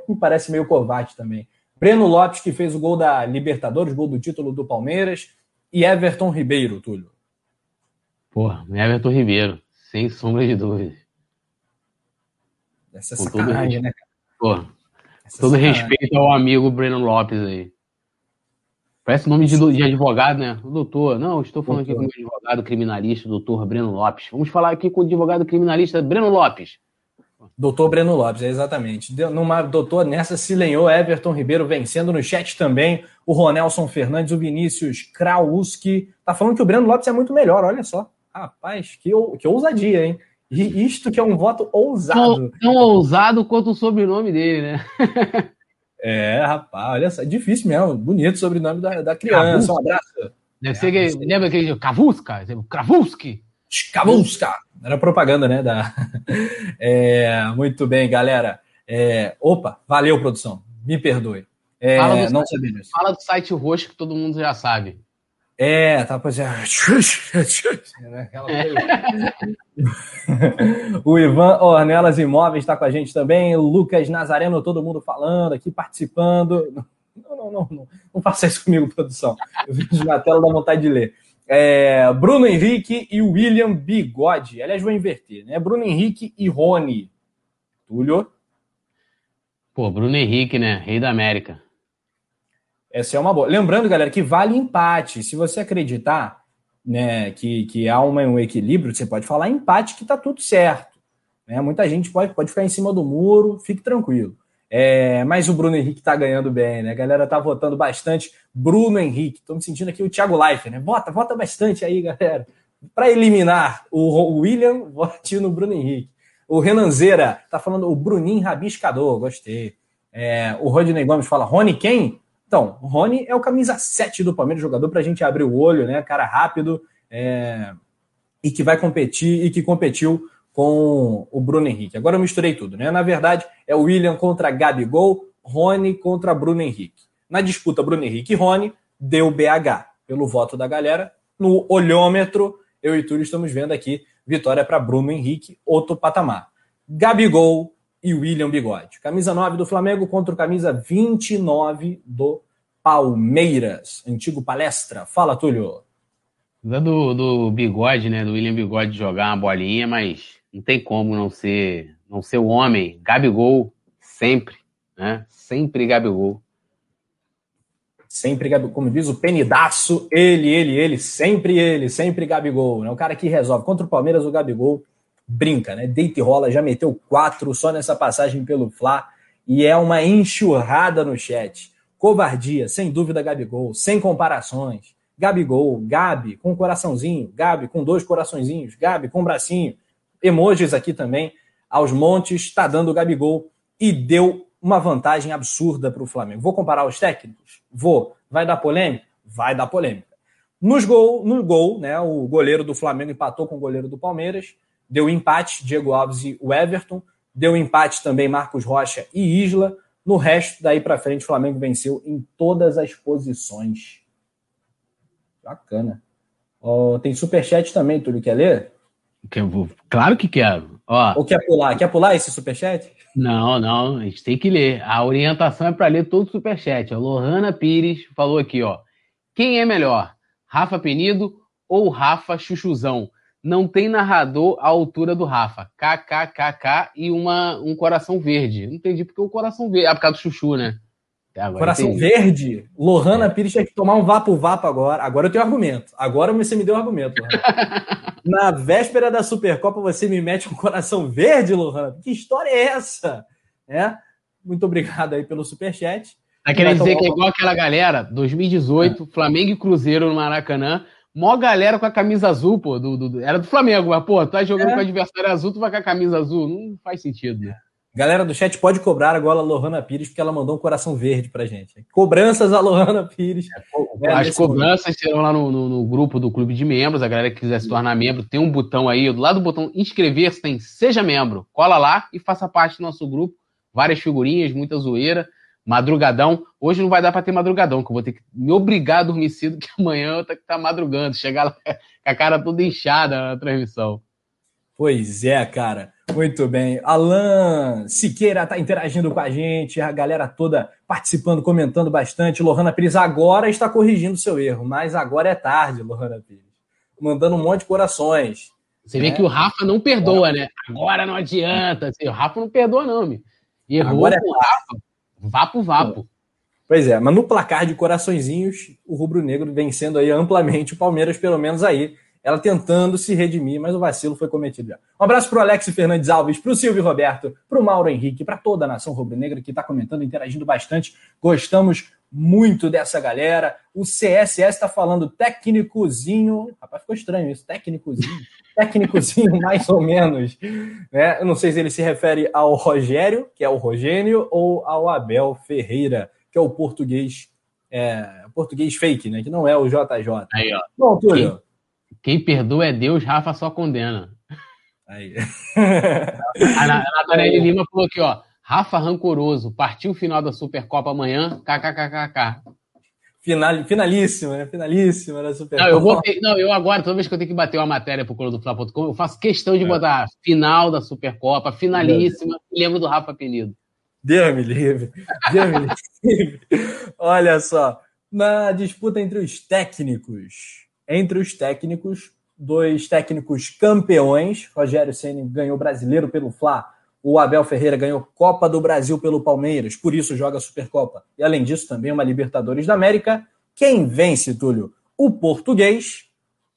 me parece meio covarde também. Breno Lopes, que fez o gol da Libertadores, gol do título do Palmeiras, e Everton Ribeiro, Túlio. Porra, Everton Ribeiro. Sem sombra de dúvida. Essa é sacanagem, né, cara? Essa todo respeito ao amigo Breno Lopes aí. Parece nome de, de, advogado, né? Doutor. Não, estou falando doutor. aqui com o advogado criminalista, doutor Breno Lopes. Vamos falar aqui com o advogado criminalista Breno Lopes. Doutor Breno Lopes, é exatamente. Numa, doutor, nessa se lenhou Everton Ribeiro vencendo no chat também. O Ronelson Fernandes, o Vinícius Krauski. Tá falando que o Breno Lopes é muito melhor, olha só. Rapaz, que, que ousadia, hein? E isto que é um voto ousado. Tão, tão ousado quanto o sobrenome dele, né? é, rapaz, olha só, é difícil mesmo. Bonito o sobrenome da, da criança. Um abraço. Deve ser que, lembra aquele Kavuska? Kravuski? Kavuska! Era propaganda, né? Da... É, muito bem, galera. É, opa, valeu, produção. Me perdoe. É, fala não sabia disso. Fala do site roxo que todo mundo já sabe. É, tá, pois é. o Ivan Ornelas Imóveis está com a gente também. Lucas Nazareno, todo mundo falando aqui, participando. Não, não, não, não, não faça isso comigo, produção. Eu vejo na tela, dá vontade de ler. É, Bruno Henrique e William Bigode. Aliás, vou inverter, né? Bruno Henrique e Rony. Túlio. Pô, Bruno Henrique, né? Rei da América. Essa é uma boa. Lembrando, galera, que vale empate. Se você acreditar né, que, que há uma, um equilíbrio, você pode falar empate que está tudo certo. Né? Muita gente pode, pode ficar em cima do muro, fique tranquilo. É, mas o Bruno Henrique tá ganhando bem, né? A galera tá votando bastante. Bruno Henrique. Tô me sentindo aqui o Thiago Life, né? Vota, vota bastante aí, galera. Para eliminar o William, vote no Bruno Henrique. O Renanzeira tá falando o Bruninho Rabiscador, gostei. É, o Rodney Gomes fala, Rony quem? Então, Rony é o camisa 7 do Palmeiras, jogador para a gente abrir o olho, né? Cara rápido é, e que vai competir e que competiu com o Bruno Henrique. Agora eu misturei tudo, né? Na verdade, é o William contra Gabigol, Rony contra Bruno Henrique. Na disputa Bruno Henrique e Rony, deu BH, pelo voto da galera. No olhômetro, eu e Túlio estamos vendo aqui vitória para Bruno Henrique, outro patamar. Gabigol e William Bigode. Camisa 9 do Flamengo contra o camisa 29 do Palmeiras. Antigo palestra. Fala, Túlio. Do, do Bigode, né? Do William Bigode jogar uma bolinha, mas não tem como não ser, não ser o homem. Gabigol, sempre, né? Sempre Gabigol. Sempre Gabigol, como diz o penidaço, ele, ele, ele, sempre ele, sempre Gabigol, né? O cara que resolve. Contra o Palmeiras, o Gabigol brinca, né? Deita e rola, já meteu quatro só nessa passagem pelo Fla e é uma enxurrada no chat. Covardia, sem dúvida, Gabigol, sem comparações. Gabigol, Gabi com coraçãozinho, Gabi com dois coraçõezinhos, Gabi com bracinho, emojis aqui também, aos montes, está dando o Gabigol e deu uma vantagem absurda para o Flamengo. Vou comparar os técnicos? Vou. Vai dar polêmica? Vai dar polêmica. Nos gol, no gol, né, o goleiro do Flamengo empatou com o goleiro do Palmeiras, deu empate, Diego Alves e o Everton, deu empate também Marcos Rocha e Isla. No resto, daí para frente, o Flamengo venceu em todas as posições. Bacana. Oh, tem superchat também, Túlio, quer ler? Claro que quero. Ó, Ou quer pular? Quer pular esse superchat? Não, não, a gente tem que ler. A orientação é para ler todo o superchat. A Lohana Pires falou aqui, ó. Quem é melhor, Rafa Penido ou Rafa Chuchuzão? Não tem narrador à altura do Rafa. KKKK e uma, um coração verde. Não entendi porque o coração verde. Ah, por causa do chuchu, né? Agora Coração entendi. verde, Lohana é. Pires tinha que tomar um vapo-vapo agora. Agora eu tenho argumento. Agora você me deu argumento. Na véspera da Supercopa, você me mete um coração verde, Lohana? Que história é essa? É? Muito obrigado aí pelo superchat. Tá querendo dizer que é igual aquela galera, 2018, é. Flamengo e Cruzeiro no Maracanã. Mó galera com a camisa azul, pô. Do, do, era do Flamengo, mas, pô, tá jogando é. com o adversário azul, tu vai com a camisa azul. Não faz sentido, né? Galera do chat pode cobrar agora a Lohana Pires, porque ela mandou um coração verde pra gente. Cobranças a Lohana Pires. É, as cobranças momento. serão lá no, no, no, grupo do clube de membros. A galera que quiser se tornar membro, tem um botão aí. Do lado do botão inscrever-se tem Seja Membro. Cola lá e faça parte do nosso grupo. Várias figurinhas, muita zoeira. Madrugadão. Hoje não vai dar para ter madrugadão, que eu vou ter que me obrigar a dormir cedo, que amanhã eu ter que estar tá madrugando. Chegar lá com a cara toda inchada na transmissão. Pois é, cara. Muito bem. Alan Siqueira está interagindo com a gente, a galera toda participando, comentando bastante. Lohana Pires agora está corrigindo seu erro, mas agora é tarde, Lohana Pires. Mandando um monte de corações. Você vê né? que o Rafa não perdoa, né? Agora não adianta. Assim, o Rafa não perdoa, não, me. Errou agora é o Rafa. Vapo, vapo. Pois é, mas no placar de coraçõezinhos, o rubro-negro vencendo aí amplamente o Palmeiras, pelo menos aí ela tentando se redimir, mas o vacilo foi cometido já. Um abraço para o Alex Fernandes Alves, para o Silvio Roberto, para o Mauro Henrique, para toda a nação rubro-negra que está comentando, interagindo bastante. Gostamos muito dessa galera. O CSS está falando técnicozinho. Rapaz, ficou estranho isso, técnicozinho. técnicozinho, mais ou menos. Né? Eu não sei se ele se refere ao Rogério, que é o Rogênio, ou ao Abel Ferreira, que é o português. É, português fake, né? Que não é o JJ. Aí, ó. Bom, Túlio. Quem perdoa é Deus, Rafa só condena. Aí. a Nathaniel Lima falou aqui, ó. Rafa rancoroso, partiu o final da Supercopa amanhã, kkkk. Final, finalíssima, né? Finalíssima da Supercopa. Não, eu, vou, não, eu agora, toda vez que eu tenho que bater uma matéria pro do Fla.com, eu faço questão de é. botar final da Supercopa, finalíssima, lembro do Rafa Penido. Deus me livre. Deus me livre. Olha só, na disputa entre os técnicos, entre os técnicos, dois técnicos campeões. Rogério Ceni ganhou brasileiro pelo Fla. O Abel Ferreira ganhou Copa do Brasil pelo Palmeiras, por isso joga Supercopa. E além disso, também uma Libertadores da América. Quem vence, Túlio? O português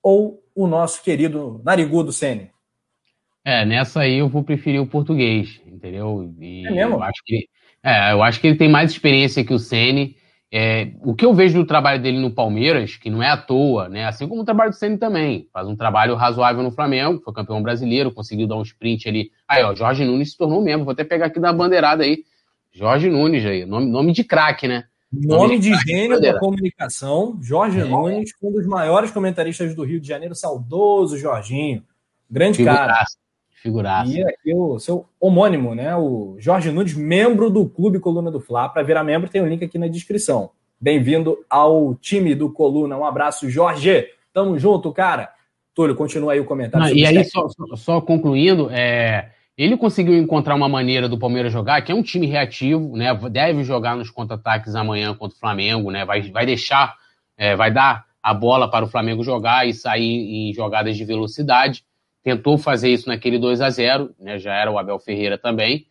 ou o nosso querido narigudo Ceni? É, nessa aí eu vou preferir o português, entendeu? E é mesmo? Eu acho que É, eu acho que ele tem mais experiência que o Ceni. É, o que eu vejo do trabalho dele no Palmeiras, que não é à toa, né? Assim como o trabalho do Ceni também. Faz um trabalho razoável no Flamengo, foi campeão brasileiro, conseguiu dar um sprint ali. Aí, ó, Jorge Nunes se tornou membro. Vou até pegar aqui da bandeirada aí. Jorge Nunes aí, nome, nome de craque, né? Nome, nome de, de gênio da comunicação, Jorge é. Nunes, um dos maiores comentaristas do Rio de Janeiro, saudoso Jorginho. Grande Figuraça. cara. Figuraça. E aqui o seu homônimo, né? O Jorge Nunes, membro do Clube Coluna do Fla. Para virar membro, tem o um link aqui na descrição. Bem-vindo ao time do Coluna. Um abraço, Jorge. Tamo junto, cara. Túlio, continua aí o comentário. Não, e aí, só, só, concluindo, é, ele conseguiu encontrar uma maneira do Palmeiras jogar, que é um time reativo, né? Deve jogar nos contra-ataques amanhã contra o Flamengo, né? Vai, vai deixar, é, vai dar a bola para o Flamengo jogar e sair em jogadas de velocidade. Tentou fazer isso naquele 2 a 0 né? Já era o Abel Ferreira também.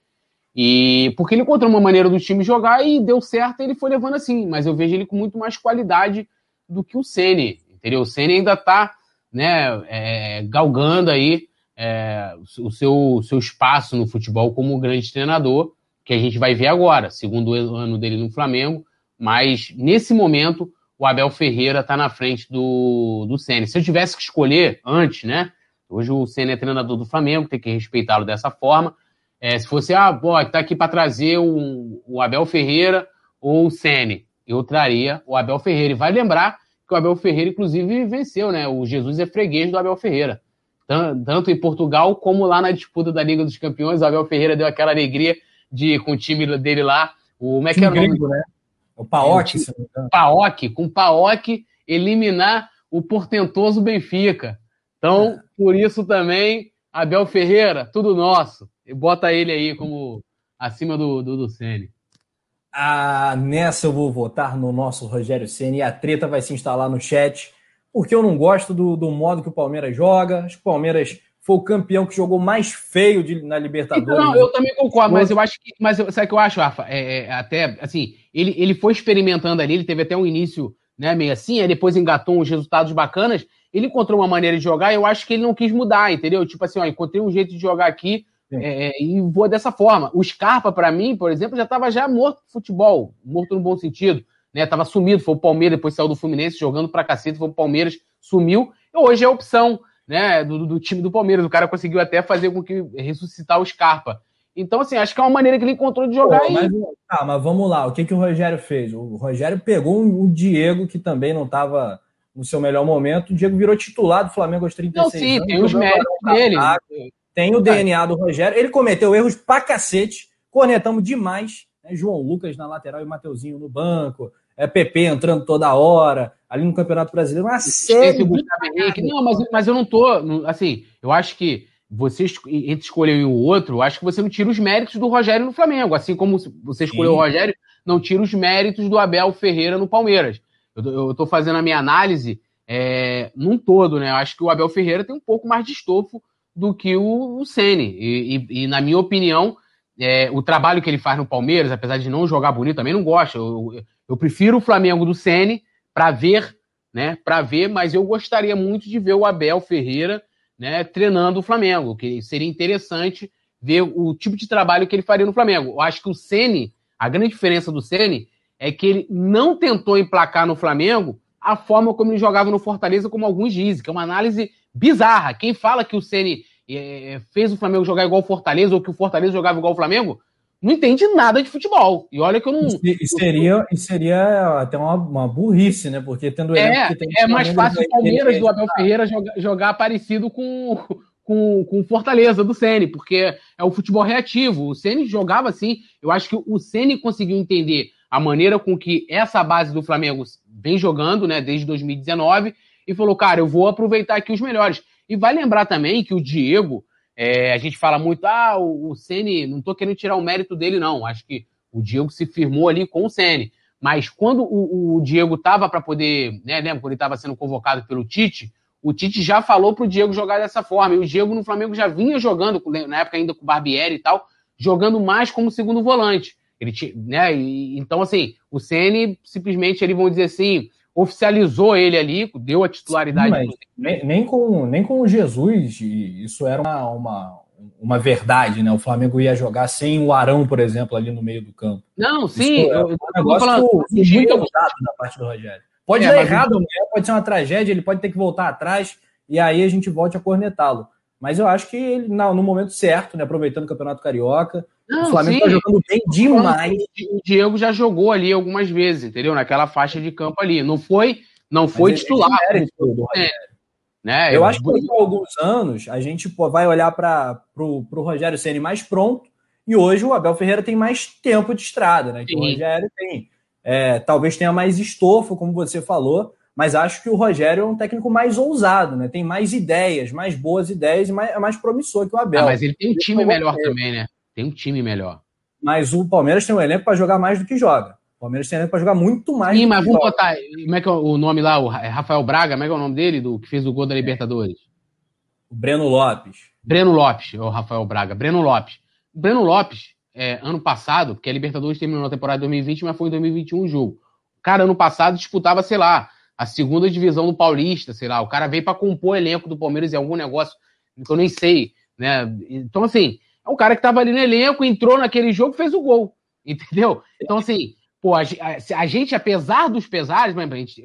E porque ele encontrou uma maneira do time jogar e deu certo, ele foi levando assim. Mas eu vejo ele com muito mais qualidade do que o Ceni, entendeu? O Ceni ainda está, né, é, galgando aí é, o seu, seu espaço no futebol como grande treinador, que a gente vai ver agora, segundo ano dele no Flamengo, mas nesse momento o Abel Ferreira está na frente do, do Senna. Se eu tivesse que escolher antes, né? Hoje o Senna é treinador do Flamengo, tem que respeitá-lo dessa forma. É, se fosse, ah, pô, tá aqui para trazer o, o, Abel Ferreira ou o Senna, eu traria o Abel Ferreira. E vai lembrar que o Abel Ferreira, inclusive, venceu, né? O Jesus é freguês do Abel Ferreira tanto em Portugal como lá na disputa da Liga dos Campeões. O Abel Ferreira deu aquela alegria de com o time dele lá. O como é que é o nome? né? O Paok. É, Paok, com Paok eliminar o portentoso Benfica. Então, por isso também, Abel Ferreira, tudo nosso. E bota ele aí como acima do, do, do Sene. Ah, nessa eu vou votar no nosso Rogério Ceni e a treta vai se instalar no chat porque eu não gosto do, do modo que o Palmeiras joga. Acho que o Palmeiras foi o campeão que jogou mais feio de, na Libertadores. Então, não, eu também concordo, mas eu acho que. Mas sabe o que eu acho, Rafa? É, é, até, assim, ele, ele foi experimentando ali, ele teve até um início né, meio assim, aí depois engatou uns resultados bacanas. Ele encontrou uma maneira de jogar e eu acho que ele não quis mudar, entendeu? Tipo assim, ó, encontrei um jeito de jogar aqui é, é, e vou dessa forma. O Scarpa, para mim, por exemplo, já estava já morto no futebol, morto no bom sentido né? Tava sumido, foi o Palmeiras, depois saiu do Fluminense jogando pra cacete, foi o Palmeiras, sumiu. E hoje é a opção, né, do, do, time do Palmeiras. O cara conseguiu até fazer com que ressuscitar o Scarpa. Então, assim, acho que é uma maneira que ele encontrou de jogar Pô, mas, Tá, mas vamos lá. O que, que o Rogério fez? O Rogério pegou o Diego, que também não estava no seu melhor momento. O Diego virou titular do Flamengo aos 36 não, sim, anos. Tem os méritos dele. Tem o DNA do Rogério. Ele cometeu erros pra cacete. Cornetamos demais. Né? João Lucas na lateral e Mateuzinho no banco é PP entrando toda hora, ali no Campeonato Brasileiro, uma série. Não, mas, mas eu não tô. Assim, eu acho que você entre escolher um o outro, eu acho que você não tira os méritos do Rogério no Flamengo. Assim como você escolheu Sim. o Rogério, não tira os méritos do Abel Ferreira no Palmeiras. Eu, estou fazendo a minha análise é, num todo, né? Eu acho que o Abel Ferreira tem um pouco mais de estofo do que o, o Sene. E, e, e, na minha opinião, é, o trabalho que ele faz no Palmeiras, apesar de não jogar bonito, também não gosto. Eu, eu prefiro o Flamengo do Sene para ver, né? Para ver, mas eu gostaria muito de ver o Abel Ferreira, né, treinando o Flamengo, que seria interessante ver o tipo de trabalho que ele faria no Flamengo. Eu acho que o Ceni, a grande diferença do Ceni é que ele não tentou emplacar no Flamengo a forma como ele jogava no Fortaleza, como alguns dizem, que é uma análise bizarra. Quem fala que o Ceni é, fez o Flamengo jogar igual o Fortaleza ou que o Fortaleza jogava igual o Flamengo, não entende nada de futebol. E olha que eu não. E seria, e seria até uma, uma burrice, né? Porque tendo É, tem é mais fácil o Palmeiras do Abel Ferreira jogar, jogar parecido com, com, com Fortaleza do Ceni, porque é o futebol reativo. O Ceni jogava assim. Eu acho que o Ceni conseguiu entender a maneira com que essa base do Flamengo vem jogando, né, desde 2019, e falou, cara, eu vou aproveitar aqui os melhores. E vai lembrar também que o Diego, é, a gente fala muito, ah, o, o Ceni, não estou querendo tirar o mérito dele, não. Acho que o Diego se firmou ali com o Ceni. Mas quando o, o Diego estava para poder, né, lembra quando ele estava sendo convocado pelo Tite, o Tite já falou para o Diego jogar dessa forma. E o Diego no Flamengo já vinha jogando, na época ainda com o Barbieri e tal, jogando mais como segundo volante. Ele, né, e, então, assim, o Ceni simplesmente, eles vão dizer assim, oficializou ele ali, deu a titularidade. Sim, nem, nem, com, nem com o Jesus, isso era uma, uma, uma verdade, né? O Flamengo ia jogar sem o Arão, por exemplo, ali no meio do campo. Não, sim. Isso, é um negócio falando, muito ousado da parte do Rogério. Pode é, dar errado amanhã, pode ser uma tragédia, ele pode ter que voltar atrás e aí a gente volte a cornetá-lo. Mas eu acho que ele, não, no momento certo, né, aproveitando o Campeonato Carioca, não, o Flamengo está jogando bem demais. O Diego já jogou ali algumas vezes, entendeu? Naquela faixa de campo ali. Não foi, não foi titular. É né? Eu, eu acho que daqui alguns anos a gente vai olhar para o Rogério Ceni mais pronto e hoje o Abel Ferreira tem mais tempo de estrada, né? Que o Rogério tem, é, talvez tenha mais estofo, como você falou, mas acho que o Rogério é um técnico mais ousado, né? Tem mais ideias, mais boas ideias e mais, é mais promissor que o Abel. Ah, mas ele tem um time melhor também, né? Tem um time melhor. Mas o Palmeiras tem um elenco para jogar mais do que joga. O Palmeiras tem para jogar muito mais. Sim, mas vamos botar. Como é que é o nome lá? O Rafael Braga, como é que é o nome dele, do que fez o gol da Libertadores? O Breno Lopes. Breno Lopes, o Rafael Braga. Breno Lopes. Breno Lopes, é, ano passado, porque a Libertadores terminou na temporada de 2020, mas foi em 2021 o jogo. O cara, ano passado, disputava, sei lá, a segunda divisão do Paulista, sei lá. O cara veio para compor o elenco do Palmeiras em algum negócio que eu nem sei, né? Então, assim, é um cara que tava ali no elenco, entrou naquele jogo fez o gol, entendeu? Então, assim, Pô, a, a, a gente, apesar dos pesares, mas a gente,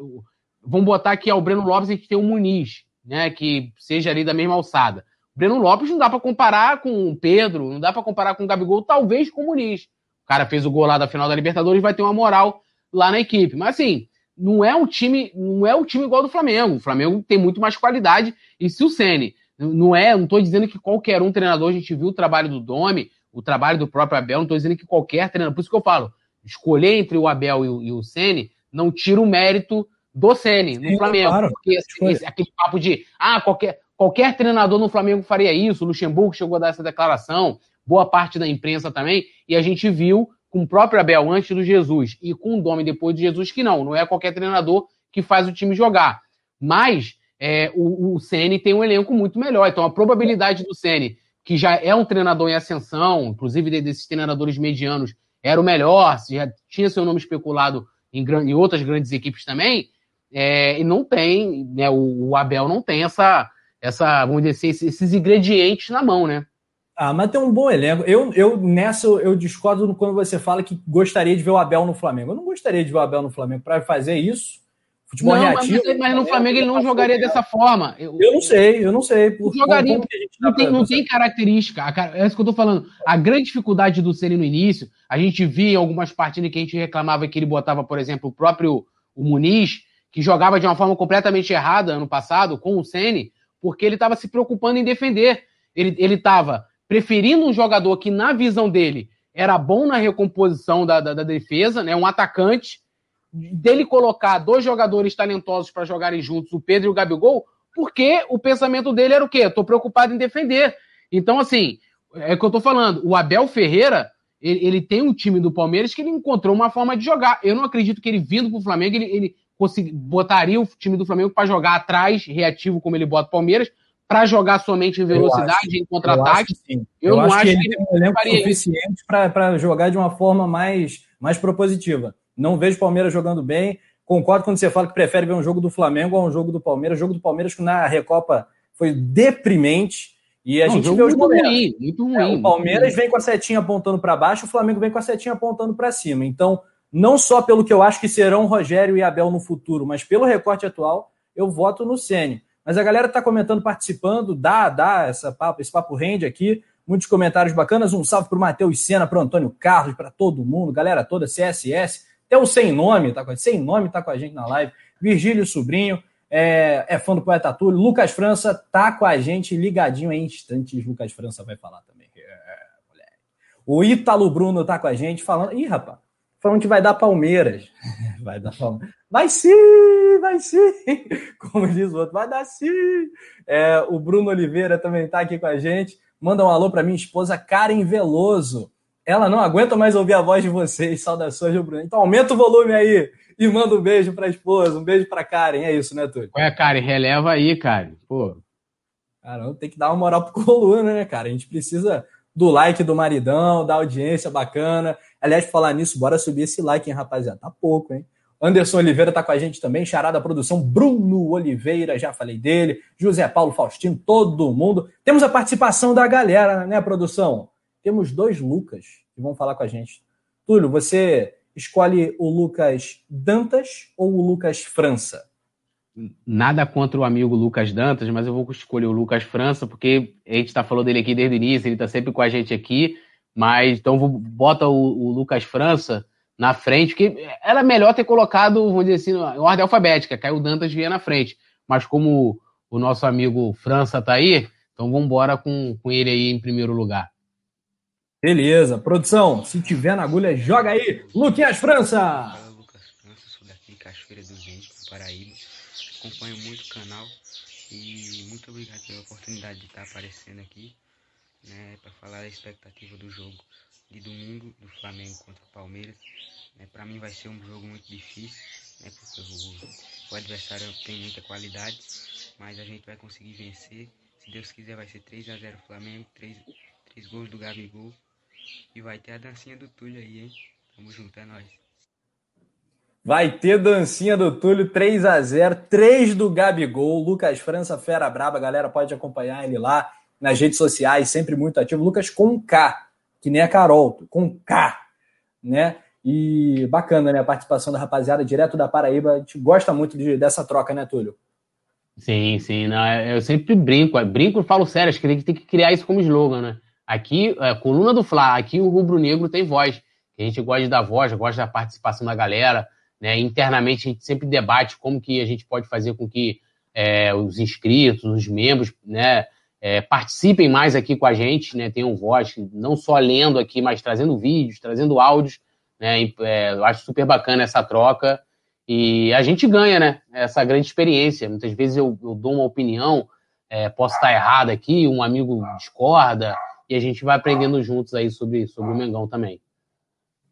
vamos botar aqui ao Breno Lopes, a gente tem o Muniz, né? Que seja ali da mesma alçada. O Breno Lopes não dá para comparar com o Pedro, não dá para comparar com o Gabigol, talvez com o Muniz. O cara fez o gol lá da final da Libertadores, vai ter uma moral lá na equipe. Mas assim, não é um time, não é um time igual ao do Flamengo. O Flamengo tem muito mais qualidade. E se o Ceni não é, não estou dizendo que qualquer um treinador, a gente viu o trabalho do Domi, o trabalho do próprio Abel, não estou dizendo que qualquer treinador, por isso que eu falo, escolher entre o Abel e o, e o Ceni não tira o mérito do Ceni no Flamengo. Claro, porque esse, esse, aquele papo de ah, qualquer, qualquer treinador no Flamengo faria isso, o Luxemburgo chegou a dar essa declaração, boa parte da imprensa também, e a gente viu com o próprio Abel antes do Jesus e com o Dome depois de Jesus que não, não é qualquer treinador que faz o time jogar. Mas é, o, o Ceni tem um elenco muito melhor, então a probabilidade do Ceni, que já é um treinador em ascensão, inclusive desses treinadores medianos, era o melhor, já tinha seu nome especulado em, em outras grandes equipes também, é, e não tem, né, o, o, Abel não tem essa, essa vamos dizer assim, esses ingredientes na mão, né? Ah, mas tem um bom elenco. Eu, eu nessa eu discordo quando você fala que gostaria de ver o Abel no Flamengo. Eu não gostaria de ver o Abel no Flamengo para fazer isso. Futebol não, reativo. Mas, mas no Flamengo ele não jogaria dessa forma. Eu, eu não sei, eu não sei. Por, jogaria, não, tem, não tem característica. É isso que eu tô falando. A grande dificuldade do Ceni no início, a gente via em algumas partidas que a gente reclamava que ele botava, por exemplo, o próprio o Muniz, que jogava de uma forma completamente errada ano passado com o Ceni, porque ele estava se preocupando em defender. Ele estava preferindo um jogador que, na visão dele, era bom na recomposição da, da, da defesa, né? um atacante, dele colocar dois jogadores talentosos para jogarem juntos, o Pedro e o Gabigol, porque o pensamento dele era o quê? Estou preocupado em defender. Então, assim, é o que eu estou falando. O Abel Ferreira, ele, ele, tem um time do Palmeiras que ele encontrou uma forma de jogar. Eu não acredito que ele vindo para o Flamengo, ele, ele consegui, botaria o time do Flamengo para jogar atrás, reativo, como ele bota o Palmeiras, para jogar somente em velocidade, em contra-ataque. Eu, eu, não acho, acho que ele, que ele tem um suficiente para jogar de uma forma mais, mais propositiva. Não vejo o Palmeiras jogando bem. Concordo quando você fala que prefere ver um jogo do Flamengo a um jogo do Palmeiras. O jogo do Palmeiras que na Recopa foi deprimente. E a não, gente vê os momentos. Ruim, muito ruim, é, o Palmeiras vem com a setinha apontando para baixo, o Flamengo vem com a setinha apontando para cima. Então, não só pelo que eu acho que serão Rogério e Abel no futuro, mas pelo recorte atual, eu voto no Ceni. Mas a galera está comentando, participando, dá, dá essa papo, esse papo rende aqui. Muitos comentários bacanas. Um salve para o Matheus Sena, para o Antônio Carlos, para todo mundo, galera toda, CSS. Até o Sem Nome tá com, sem nome tá com a gente na live. Virgílio Sobrinho, é, é fã do Poeta Túlio. Lucas França tá com a gente ligadinho em instantes. Lucas França vai falar também. É, o Ítalo Bruno tá com a gente falando. Ih, rapaz, falando que vai dar Palmeiras. Vai dar Palmeiras. Vai sim, vai sim. Como diz o outro, vai dar sim. É, o Bruno Oliveira também tá aqui com a gente. Manda um alô para minha esposa Karen Veloso. Ela não aguenta mais ouvir a voz de vocês. Saudações, Rio Bruno. Então aumenta o volume aí e manda um beijo para a esposa, um beijo para Karen. É isso, né, Túlio? É, Karen, releva aí, Karen. Pô. Caramba, tem que dar uma moral pro coluna, né, cara? A gente precisa do like do maridão, da audiência bacana. Aliás, falar nisso, bora subir esse like, hein, rapaziada? Tá pouco, hein? Anderson Oliveira está com a gente também, Charada Produção, Bruno Oliveira, já falei dele, José Paulo Faustino, todo mundo. Temos a participação da galera, né, produção? Temos dois Lucas que vão falar com a gente. Túlio, você escolhe o Lucas Dantas ou o Lucas França? Nada contra o amigo Lucas Dantas, mas eu vou escolher o Lucas França, porque a gente está falando dele aqui desde o início, ele está sempre com a gente aqui. Mas então bota o, o Lucas França na frente, que era melhor ter colocado, vamos dizer assim, em ordem alfabética, aí o Dantas vinha na frente. Mas como o nosso amigo França está aí, então vamos embora com, com ele aí em primeiro lugar. Beleza, produção, se tiver na agulha, joga aí, Luquinhas França! Fala, Lucas França, sou daqui Cachoeira do Vento, Paraíba. Acompanho muito o canal e muito obrigado pela oportunidade de estar aparecendo aqui, né, para falar a expectativa do jogo de domingo do Flamengo contra o Palmeiras. Né, para mim vai ser um jogo muito difícil, né, porque o, o adversário tem muita qualidade, mas a gente vai conseguir vencer. Se Deus quiser vai ser 3 a 0 Flamengo, 3, 3 gols do Gabigol e vai ter a dancinha do Túlio aí, hein? Tamo junto, é nóis. Vai ter dancinha do Túlio 3 a 0 3 do Gabigol. Lucas França, fera braba, galera pode acompanhar ele lá nas redes sociais, sempre muito ativo. Lucas com K, que nem a Carol, com K, né? E bacana, né? A participação da rapaziada direto da Paraíba. A gente gosta muito de, dessa troca, né, Túlio? Sim, sim. Não, eu sempre brinco. Brinco e falo sério. Acho que tem que criar isso como slogan, né? Aqui, é, coluna do Fla, aqui o rubro-negro tem voz. A gente gosta dar voz, gosta da participação da galera. Né? Internamente, a gente sempre debate como que a gente pode fazer com que é, os inscritos, os membros, né, é, participem mais aqui com a gente, né, tenham voz, não só lendo aqui, mas trazendo vídeos, trazendo áudios. Né, é, eu acho super bacana essa troca. E a gente ganha, né? Essa grande experiência. Muitas vezes eu, eu dou uma opinião, é, posso estar errado aqui, um amigo discorda, e a gente vai aprendendo juntos aí sobre, sobre o Mengão também.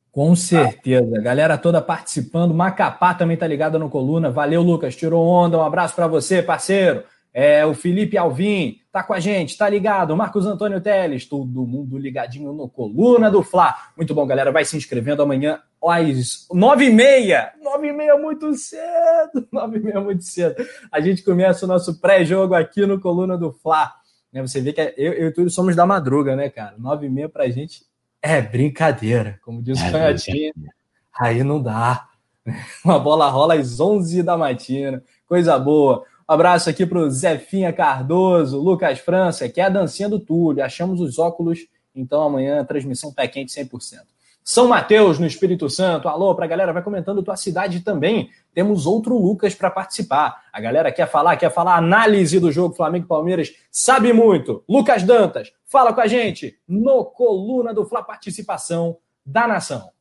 Com certeza. Galera toda participando. Macapá também tá ligada no Coluna. Valeu, Lucas. Tirou onda. Um abraço para você, parceiro. É, o Felipe Alvim tá com a gente, tá ligado? Marcos Antônio Teles, todo mundo ligadinho no Coluna do Fla. Muito bom, galera. Vai se inscrevendo amanhã às nove e meia. Nove e meia muito cedo. Nove e meia muito cedo. A gente começa o nosso pré-jogo aqui no Coluna do Fla. Né, você vê que é, eu, eu e tudo somos da madruga, né, cara? Nove e meia pra gente é brincadeira. Como diz o é Canhotinho, aí não dá. Uma bola rola às onze da matina. Coisa boa. Um abraço aqui pro Zefinha Cardoso, Lucas França, que é a dancinha do Túlio. Achamos os óculos, então amanhã a transmissão tá quente 100%. São Mateus, no Espírito Santo. Alô, pra galera, vai comentando tua cidade também. Temos outro Lucas para participar. A galera quer falar, quer falar análise do jogo Flamengo Palmeiras, sabe muito. Lucas Dantas, fala com a gente no Coluna do Fla Participação da Nação.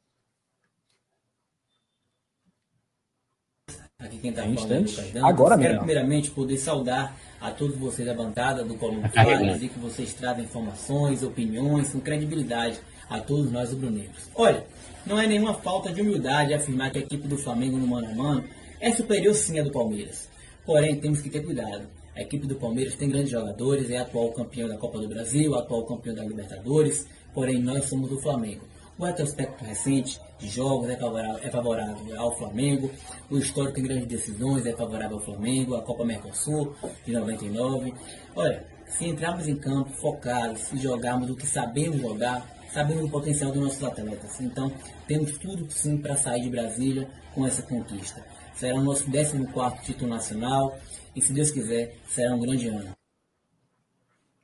Aqui quem está falando é Lucas Dantas. Agora Quero mesmo. primeiramente poder saudar a todos vocês da bancada do Coluna do Fla, dizer que vocês trazem informações, opiniões com credibilidade a todos nós rubro-negros. Olha, não é nenhuma falta de humildade afirmar que a equipe do Flamengo no mano a mano é superior sim à do Palmeiras. Porém, temos que ter cuidado. A equipe do Palmeiras tem grandes jogadores, é atual campeão da Copa do Brasil, atual campeão da Libertadores, porém nós somos do Flamengo. O retrospecto recente de jogos é favorável, é favorável ao Flamengo, o histórico em grandes decisões é favorável ao Flamengo, a Copa Mercosul de 99. Olha, se entrarmos em campo focados e jogarmos o que sabemos jogar, sabendo o potencial dos nossos atletas. Então, temos tudo sim para sair de Brasília com essa conquista. Será o nosso 14 título nacional e, se Deus quiser, será um grande ano.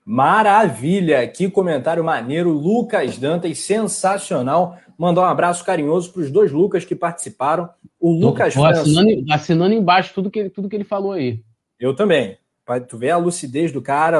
Maravilha! Que comentário maneiro. Lucas Dantas, sensacional. Mandar um abraço carinhoso para os dois Lucas que participaram. O Lucas Tô assinando, assinando embaixo tudo que, ele, tudo que ele falou aí. Eu também. Para tu ver a lucidez do cara,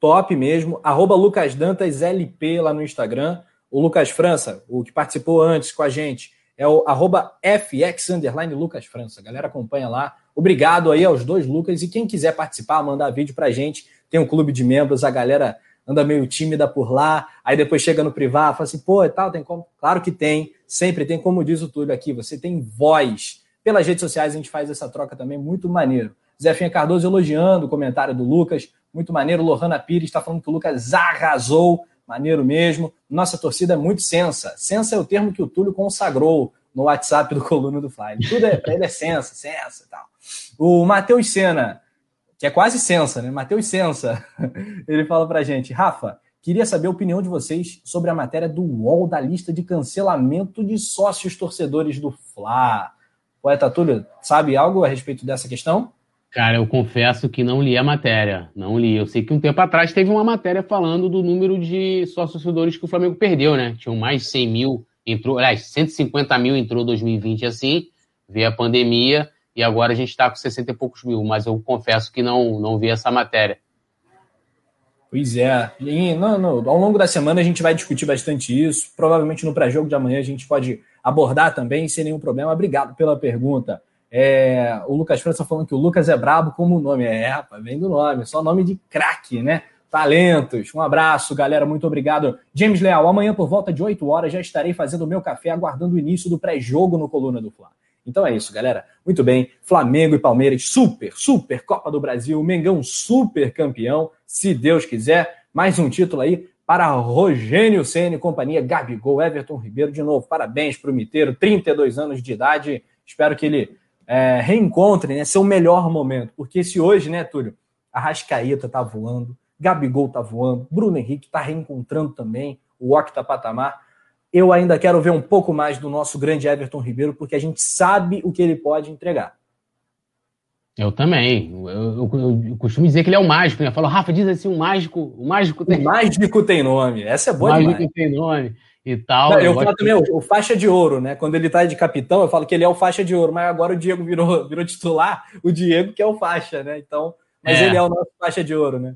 top mesmo. Arroba Lucas Dantas LP lá no Instagram. O Lucas França, o que participou antes com a gente, é o arroba FX underline Lucas França. A galera acompanha lá. Obrigado aí aos dois Lucas. E quem quiser participar, mandar vídeo pra gente. Tem um clube de membros, a galera anda meio tímida por lá, aí depois chega no privado, fala assim, pô, e tal, tem como? Claro que tem, sempre tem, como diz o Túlio aqui, você tem voz. Pelas redes sociais a gente faz essa troca também, muito maneiro. Zefinha Cardoso elogiando o comentário do Lucas, muito maneiro. Lohana Pires está falando que o Lucas arrasou, maneiro mesmo. Nossa torcida é muito sensa. Sensa é o termo que o Túlio consagrou. no WhatsApp do Coluna do Fly. Tudo é, ele é sensa, sensa e tal. O Matheus Sena, que é quase sensa, né? Matheus Sensa, ele fala pra gente, Rafa, queria saber a opinião de vocês sobre a matéria do UOL da lista de cancelamento de sócios torcedores do Fla. Poeta Túlio, sabe algo a respeito dessa questão? Cara, eu confesso que não li a matéria. Não li. Eu sei que um tempo atrás teve uma matéria falando do número de sócios que o Flamengo perdeu, né? Tinham mais de 100 mil, entrou, aliás, 150 mil entrou em 2020 assim, veio a pandemia e agora a gente está com 60 e poucos mil, mas eu confesso que não, não vi essa matéria. Pois é. E, no, no, ao longo da semana a gente vai discutir bastante isso. Provavelmente no pré-jogo de amanhã a gente pode abordar também sem nenhum problema. Obrigado pela pergunta. É, o Lucas França falando que o Lucas é brabo como o nome. É, rapaz, vem do nome, só nome de craque, né? Talentos. Um abraço, galera. Muito obrigado. James Leal, amanhã por volta de 8 horas já estarei fazendo o meu café, aguardando o início do pré-jogo no Coluna do Fla. Então é isso, galera. Muito bem. Flamengo e Palmeiras, super, super Copa do Brasil. Mengão, super campeão, se Deus quiser. Mais um título aí para Rogênio Ceni, companhia Gabigol, Everton Ribeiro. De novo, parabéns para o Miteiro, 32 anos de idade. Espero que ele é, reencontrem né, seu melhor momento. Porque se hoje, né, Túlio, a Rascaeta tá voando, Gabigol tá voando, Bruno Henrique tá reencontrando também o Octa Patamar. Eu ainda quero ver um pouco mais do nosso grande Everton Ribeiro, porque a gente sabe o que ele pode entregar. Eu também. Eu, eu, eu, costumo dizer que ele é o mágico, né? Eu falo, Rafa, diz assim, o mágico, o mágico tem. O mágico tem nome. Essa é boa o demais. mágico tem nome e tal. Não, eu, falo também o, o, faixa de ouro, né? Quando ele tá de capitão, eu falo que ele é o faixa de ouro, mas agora o Diego virou, virou titular, o Diego que é o faixa, né? Então, mas é. ele é o nosso faixa de ouro, né?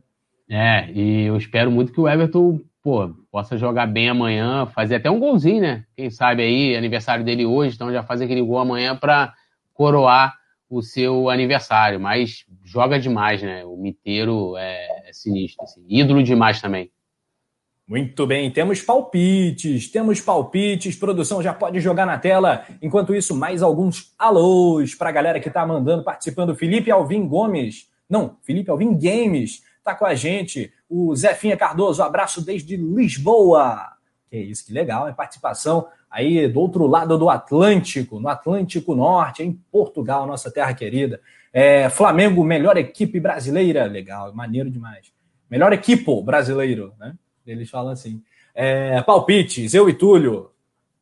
É, e eu espero muito que o Everton, pô, possa jogar bem amanhã, fazer até um golzinho, né? Quem sabe aí, aniversário dele hoje, então já faz aquele gol amanhã para coroar o seu aniversário, mas joga demais, né? O Miteiro é, é sinistro, assim. ídolo demais também. Muito bem, temos palpites, temos palpites, produção já pode jogar na tela. Enquanto isso, mais alguns alôs para a galera que está mandando, participando. Felipe Alvim Gomes, não, Felipe Alvim Games está com a gente. O Zefinha Cardoso, abraço desde Lisboa. Que isso, que legal, é participação aí do outro lado do Atlântico, no Atlântico Norte, em Portugal, nossa terra querida. É, Flamengo, melhor equipe brasileira, legal, maneiro demais. Melhor equipe brasileiro, né? Eles falam assim. É, palpites, eu e Túlio.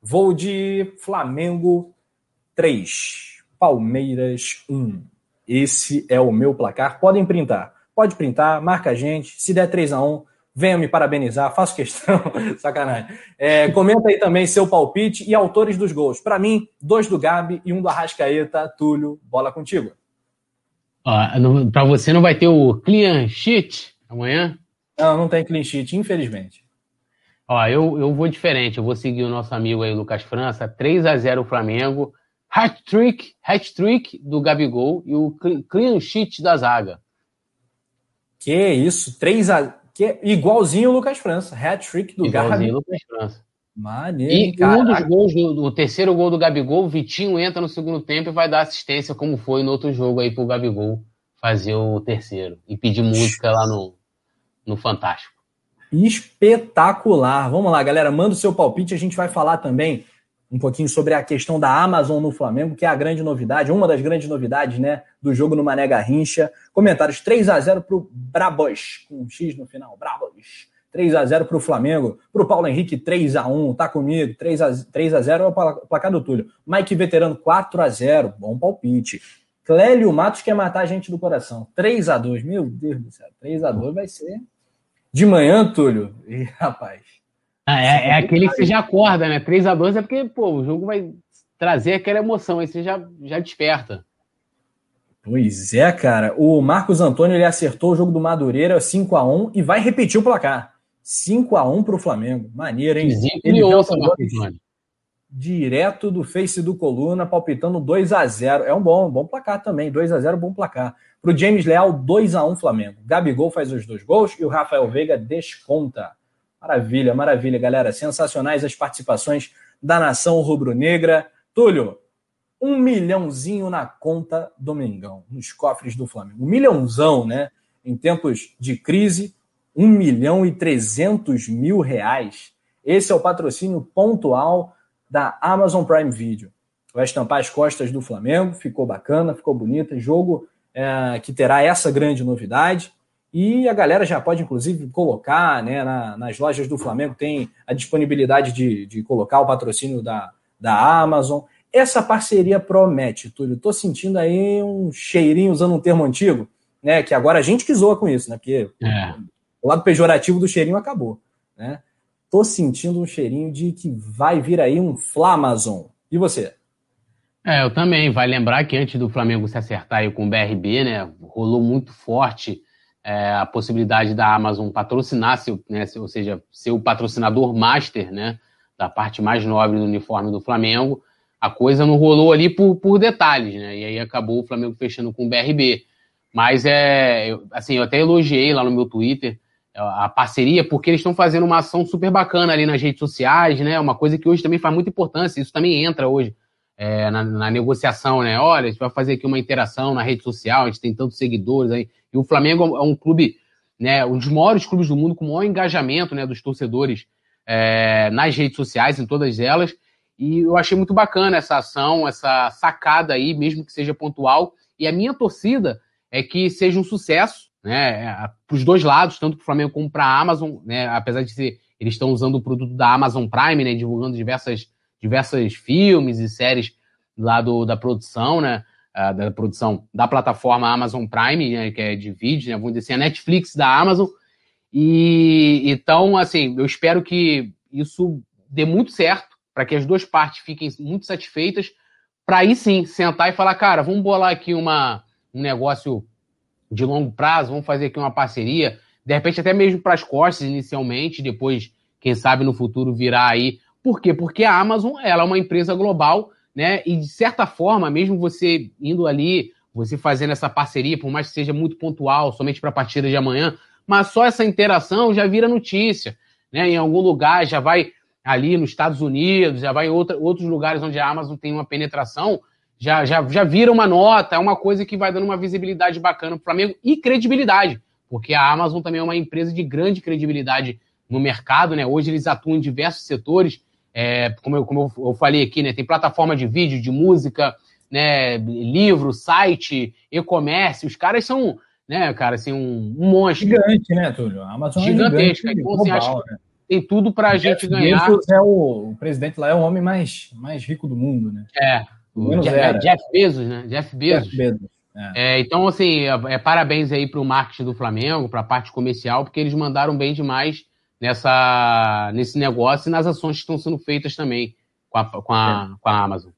Vou de Flamengo 3, Palmeiras 1. Esse é o meu placar. Podem printar. Pode printar, marca a gente. Se der 3 a 1 venha me parabenizar, faço questão. Sacanagem. É, comenta aí também seu palpite e autores dos gols. Para mim, dois do Gabi e um do Arrascaeta. Túlio, bola contigo. Para você não vai ter o clean sheet amanhã? Não, não tem clean sheet, infelizmente. Ó, eu, eu vou diferente, eu vou seguir o nosso amigo aí, Lucas França, 3 a 0 o Flamengo, hat-trick, hat-trick do Gabigol e o clean sheet da zaga. Que isso, 3 a que igualzinho o Lucas França, hat-trick do igualzinho o Lucas França. Maneiro, e um dos gols, do, terceiro gol do Gabigol, o Vitinho entra no segundo tempo e vai dar assistência, como foi no outro jogo aí pro Gabigol fazer o terceiro. E pedir música lá no, no Fantástico. Espetacular. Vamos lá, galera. Manda o seu palpite. A gente vai falar também um pouquinho sobre a questão da Amazon no Flamengo, que é a grande novidade, uma das grandes novidades, né, do jogo no Mané Garrincha. Comentários 3 a 0 para o Brabos, com um X no final, Brabos. 3 a 0 para o Flamengo, para o Paulo Henrique 3 a 1 tá comigo, 3 a, 3 a 0 é o placar do Túlio. Mike Veterano 4 a 0 bom palpite. Clélio Matos quer matar a gente do coração. 3 a 2 meu Deus do céu. 3 a 2 vai ser de manhã, Túlio. E, rapaz. Ah, é, é aquele que você já acorda, né? 3 a 2 é porque, pô, o jogo vai trazer aquela emoção, aí você já, já desperta. Pois é, cara. O Marcos Antônio ele acertou o jogo do Madureira 5 a 1 e vai repetir o placar. 5 a 1 para o Flamengo. Maneiro, hein? Ele ouça, Marcos Antônio direto do Face do Coluna, palpitando 2 a 0 É um bom, bom placar também. 2 a 0 bom placar. Para o James Leal, 2 a 1 Flamengo. Gabigol faz os dois gols e o Rafael Veiga desconta. Maravilha, maravilha, galera. Sensacionais as participações da nação rubro-negra. Túlio, um milhãozinho na conta do Mengão, nos cofres do Flamengo. Um milhãozão, né? Em tempos de crise, um milhão e trezentos mil reais. Esse é o patrocínio pontual da Amazon Prime Video. vai estampar as costas do Flamengo. Ficou bacana, ficou bonita. Jogo é, que terá essa grande novidade. E a galera já pode, inclusive, colocar né, na, nas lojas do Flamengo, tem a disponibilidade de, de colocar o patrocínio da, da Amazon. Essa parceria promete, Túlio. Estou sentindo aí um cheirinho, usando um termo antigo, né? Que agora a gente que zoa com isso, né? Porque é. o lado pejorativo do cheirinho acabou, né? Tô sentindo um cheirinho de que vai vir aí um Flamazon. E você? É, eu também. Vai lembrar que antes do Flamengo se acertar aí com o BRB, né? Rolou muito forte é, a possibilidade da Amazon patrocinar, seu, né, ou seja, ser o patrocinador master, né, da parte mais nobre do uniforme do Flamengo, a coisa não rolou ali por, por detalhes, né, e aí acabou o Flamengo fechando com o BRB. Mas é, eu, assim, eu até elogiei lá no meu Twitter a parceria, porque eles estão fazendo uma ação super bacana ali nas redes sociais, né, uma coisa que hoje também faz muita importância, isso também entra hoje é, na, na, negociação, né, olha, a gente vai fazer aqui uma interação na rede social, a gente tem tantos seguidores aí, e o Flamengo é um clube, né, um dos maiores clubes do mundo com o maior engajamento né, dos torcedores é, nas redes sociais, em todas elas. E eu achei muito bacana essa ação, essa sacada aí, mesmo que seja pontual. E a minha torcida é que seja um sucesso, né, é, para os dois lados, tanto para o Flamengo como para a Amazon, né, apesar de ser, eles estão usando o produto da Amazon Prime, né, divulgando diversas, diversas filmes e séries lá do, da produção, né, uh, da produção da plataforma Amazon Prime, né, que é de vídeo, né, vamos dizer assim, a Netflix da Amazon. E então, assim, eu espero que isso dê muito certo, para que as duas partes fiquem muito satisfeitas, para aí sim sentar e falar, cara, vamos bolar aqui uma, um negócio de longo prazo, vamos fazer aqui uma parceria, de repente até mesmo para as costas inicialmente, depois, quem sabe no futuro virar aí. Por quê? Porque a Amazon ela é uma empresa global né? E de certa forma, mesmo você indo ali, você fazendo essa parceria, por mais que seja muito pontual, somente para a partida de amanhã, mas só essa interação já vira notícia, né? Em algum lugar já vai ali nos Estados Unidos, já vai em outra, outros lugares onde a Amazon tem uma penetração, já, já, já vira uma nota, é uma coisa que vai dando uma visibilidade bacana para o Flamengo e credibilidade, porque a Amazon também é uma empresa de grande credibilidade no mercado, né? Hoje eles atuam em diversos setores, é, como, eu, como eu falei aqui, né, tem plataforma de vídeo, de música, né, livro, site, e-commerce. Os caras são, né, cara, assim, um, um monstro. Gigante, né, Túlio? A Amazon Gigantesca. É então, assim, né? tem tudo para a gente ganhar. É o, o presidente lá é o homem mais, mais rico do mundo, né? É. Jeff, é, Jeff, Bezos, né? Jeff Bezos. Jeff Bezos. É. É, então, assim, é, é parabéns aí para o marketing do Flamengo, para a parte comercial, porque eles mandaram bem demais nessa, nesse negócio e nas ações que estão sendo feitas também com a, com a, é. com a Amazon.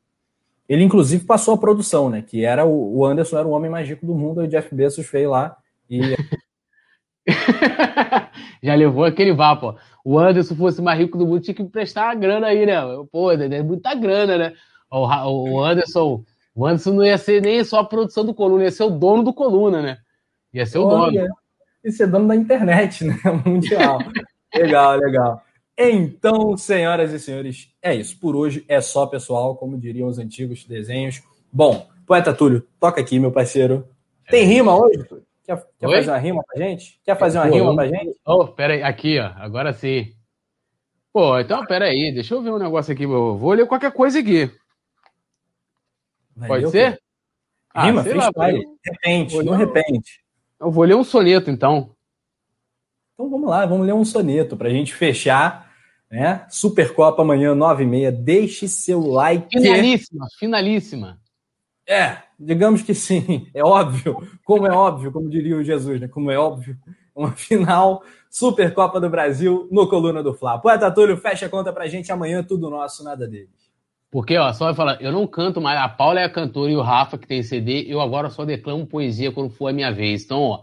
Ele, inclusive, passou a produção, né? Que era o, o Anderson era o homem mais rico do mundo, e o Jeff Bezos veio lá e. Já levou aquele vá, pô. O Anderson fosse mais rico do mundo, tinha que prestar a grana aí, né? Pô, é muita grana, né? O, o Anderson. O Anderson não ia ser nem só a produção do Coluna, ia ser o dono do Coluna, né? Ia ser o Olha, dono. Ia ser dono da internet, né? Mundial. Legal, legal. Então, senhoras e senhores, é isso. Por hoje é só, pessoal, como diriam os antigos desenhos. Bom, poeta Túlio, toca aqui, meu parceiro. Tem rima hoje? Quer, quer fazer uma rima pra gente? Quer fazer uma Pô, rima pra gente? Oh, pera aí, aqui, ó, agora sim. Pô, então, pera aí, deixa eu ver um negócio aqui. Vou ler qualquer coisa aqui. Vai Pode ser? Rima, ah, freestyle. Lá, repente, não repente. Eu vou ler um soneto, então. Então vamos lá, vamos ler um soneto para a gente fechar. Né? Supercopa amanhã, 9h30. Deixe seu like. Finalíssima, finalíssima. É, digamos que sim, é óbvio, como é óbvio, como diria o Jesus, né? Como é óbvio, uma final Supercopa do Brasil no Coluna do Fla. Poeta Túlio, fecha a conta pra gente amanhã, tudo nosso, nada deles. Porque, ó, só vai falar, eu não canto mais, a Paula é a cantora e o Rafa que tem CD, eu agora só declamo poesia quando for a minha vez. Então, ó,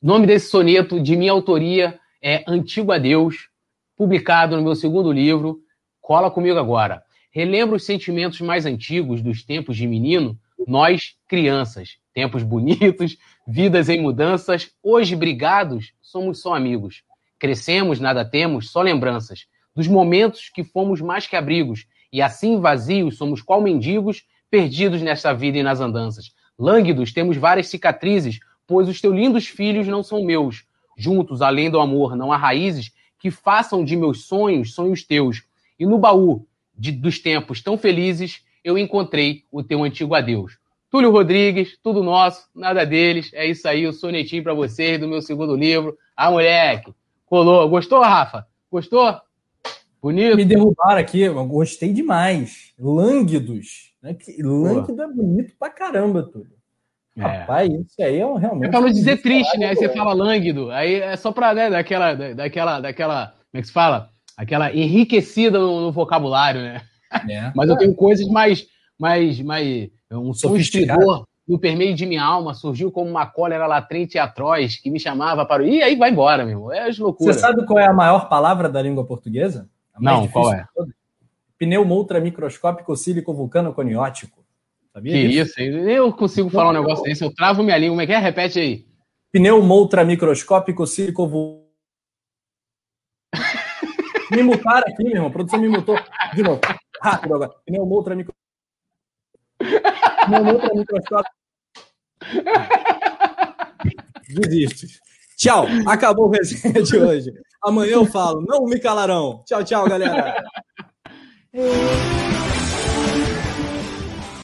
nome desse soneto, de minha autoria, é Antigo Adeus, publicado no meu segundo livro. Cola comigo agora. Relembra os sentimentos mais antigos dos tempos de menino, nós, crianças. Tempos bonitos, vidas em mudanças, hoje brigados, somos só amigos. Crescemos, nada temos, só lembranças. Dos momentos que fomos mais que abrigos, e assim vazios somos qual mendigos, perdidos nesta vida e nas andanças. Lânguidos, temos várias cicatrizes, pois os teus lindos filhos não são meus. Juntos, além do amor, não há raízes que façam de meus sonhos sonhos teus. E no baú de, dos tempos tão felizes, eu encontrei o teu antigo adeus. Túlio Rodrigues, tudo nosso, nada deles. É isso aí, o sonetinho para vocês do meu segundo livro. Ah, moleque, colou. Gostou, Rafa? Gostou? Bonito. Me derrubaram aqui, eu gostei demais. Lânguidos. Né? Lânguido Pô. é bonito pra caramba, Túlio. É. Rapaz, isso aí é realmente. É pra não dizer triste, né? Aí você fala lânguido, aí é só pra, né, daquela, daquela, daquela, como é que se fala? Aquela enriquecida no, no vocabulário, né? É. Mas eu tenho coisas mais, mais, mais, um som estridor no permeio de minha alma surgiu como uma cólera latente e atroz que me chamava para o. E aí vai embora, meu irmão. É as loucuras. Você sabe qual é a maior palavra da língua portuguesa? Não, qual é? Pneumo ultramicroscópico sílico vulcano coniótico. Sabia que disso? isso? Eu consigo falar um negócio desse, eu travo minha língua. Como é que é? Repete aí. Pneumo ultramicroscópico sílico vulcano. me mutaram aqui, meu irmão. A produção me mutou. De novo. Rápido agora. Pneumo ultramicroscópico. Pneumo ultramicroscópico. Desiste. Tchau. Acabou o resenha de hoje. Amanhã eu falo. Não me calarão. Tchau, tchau, galera.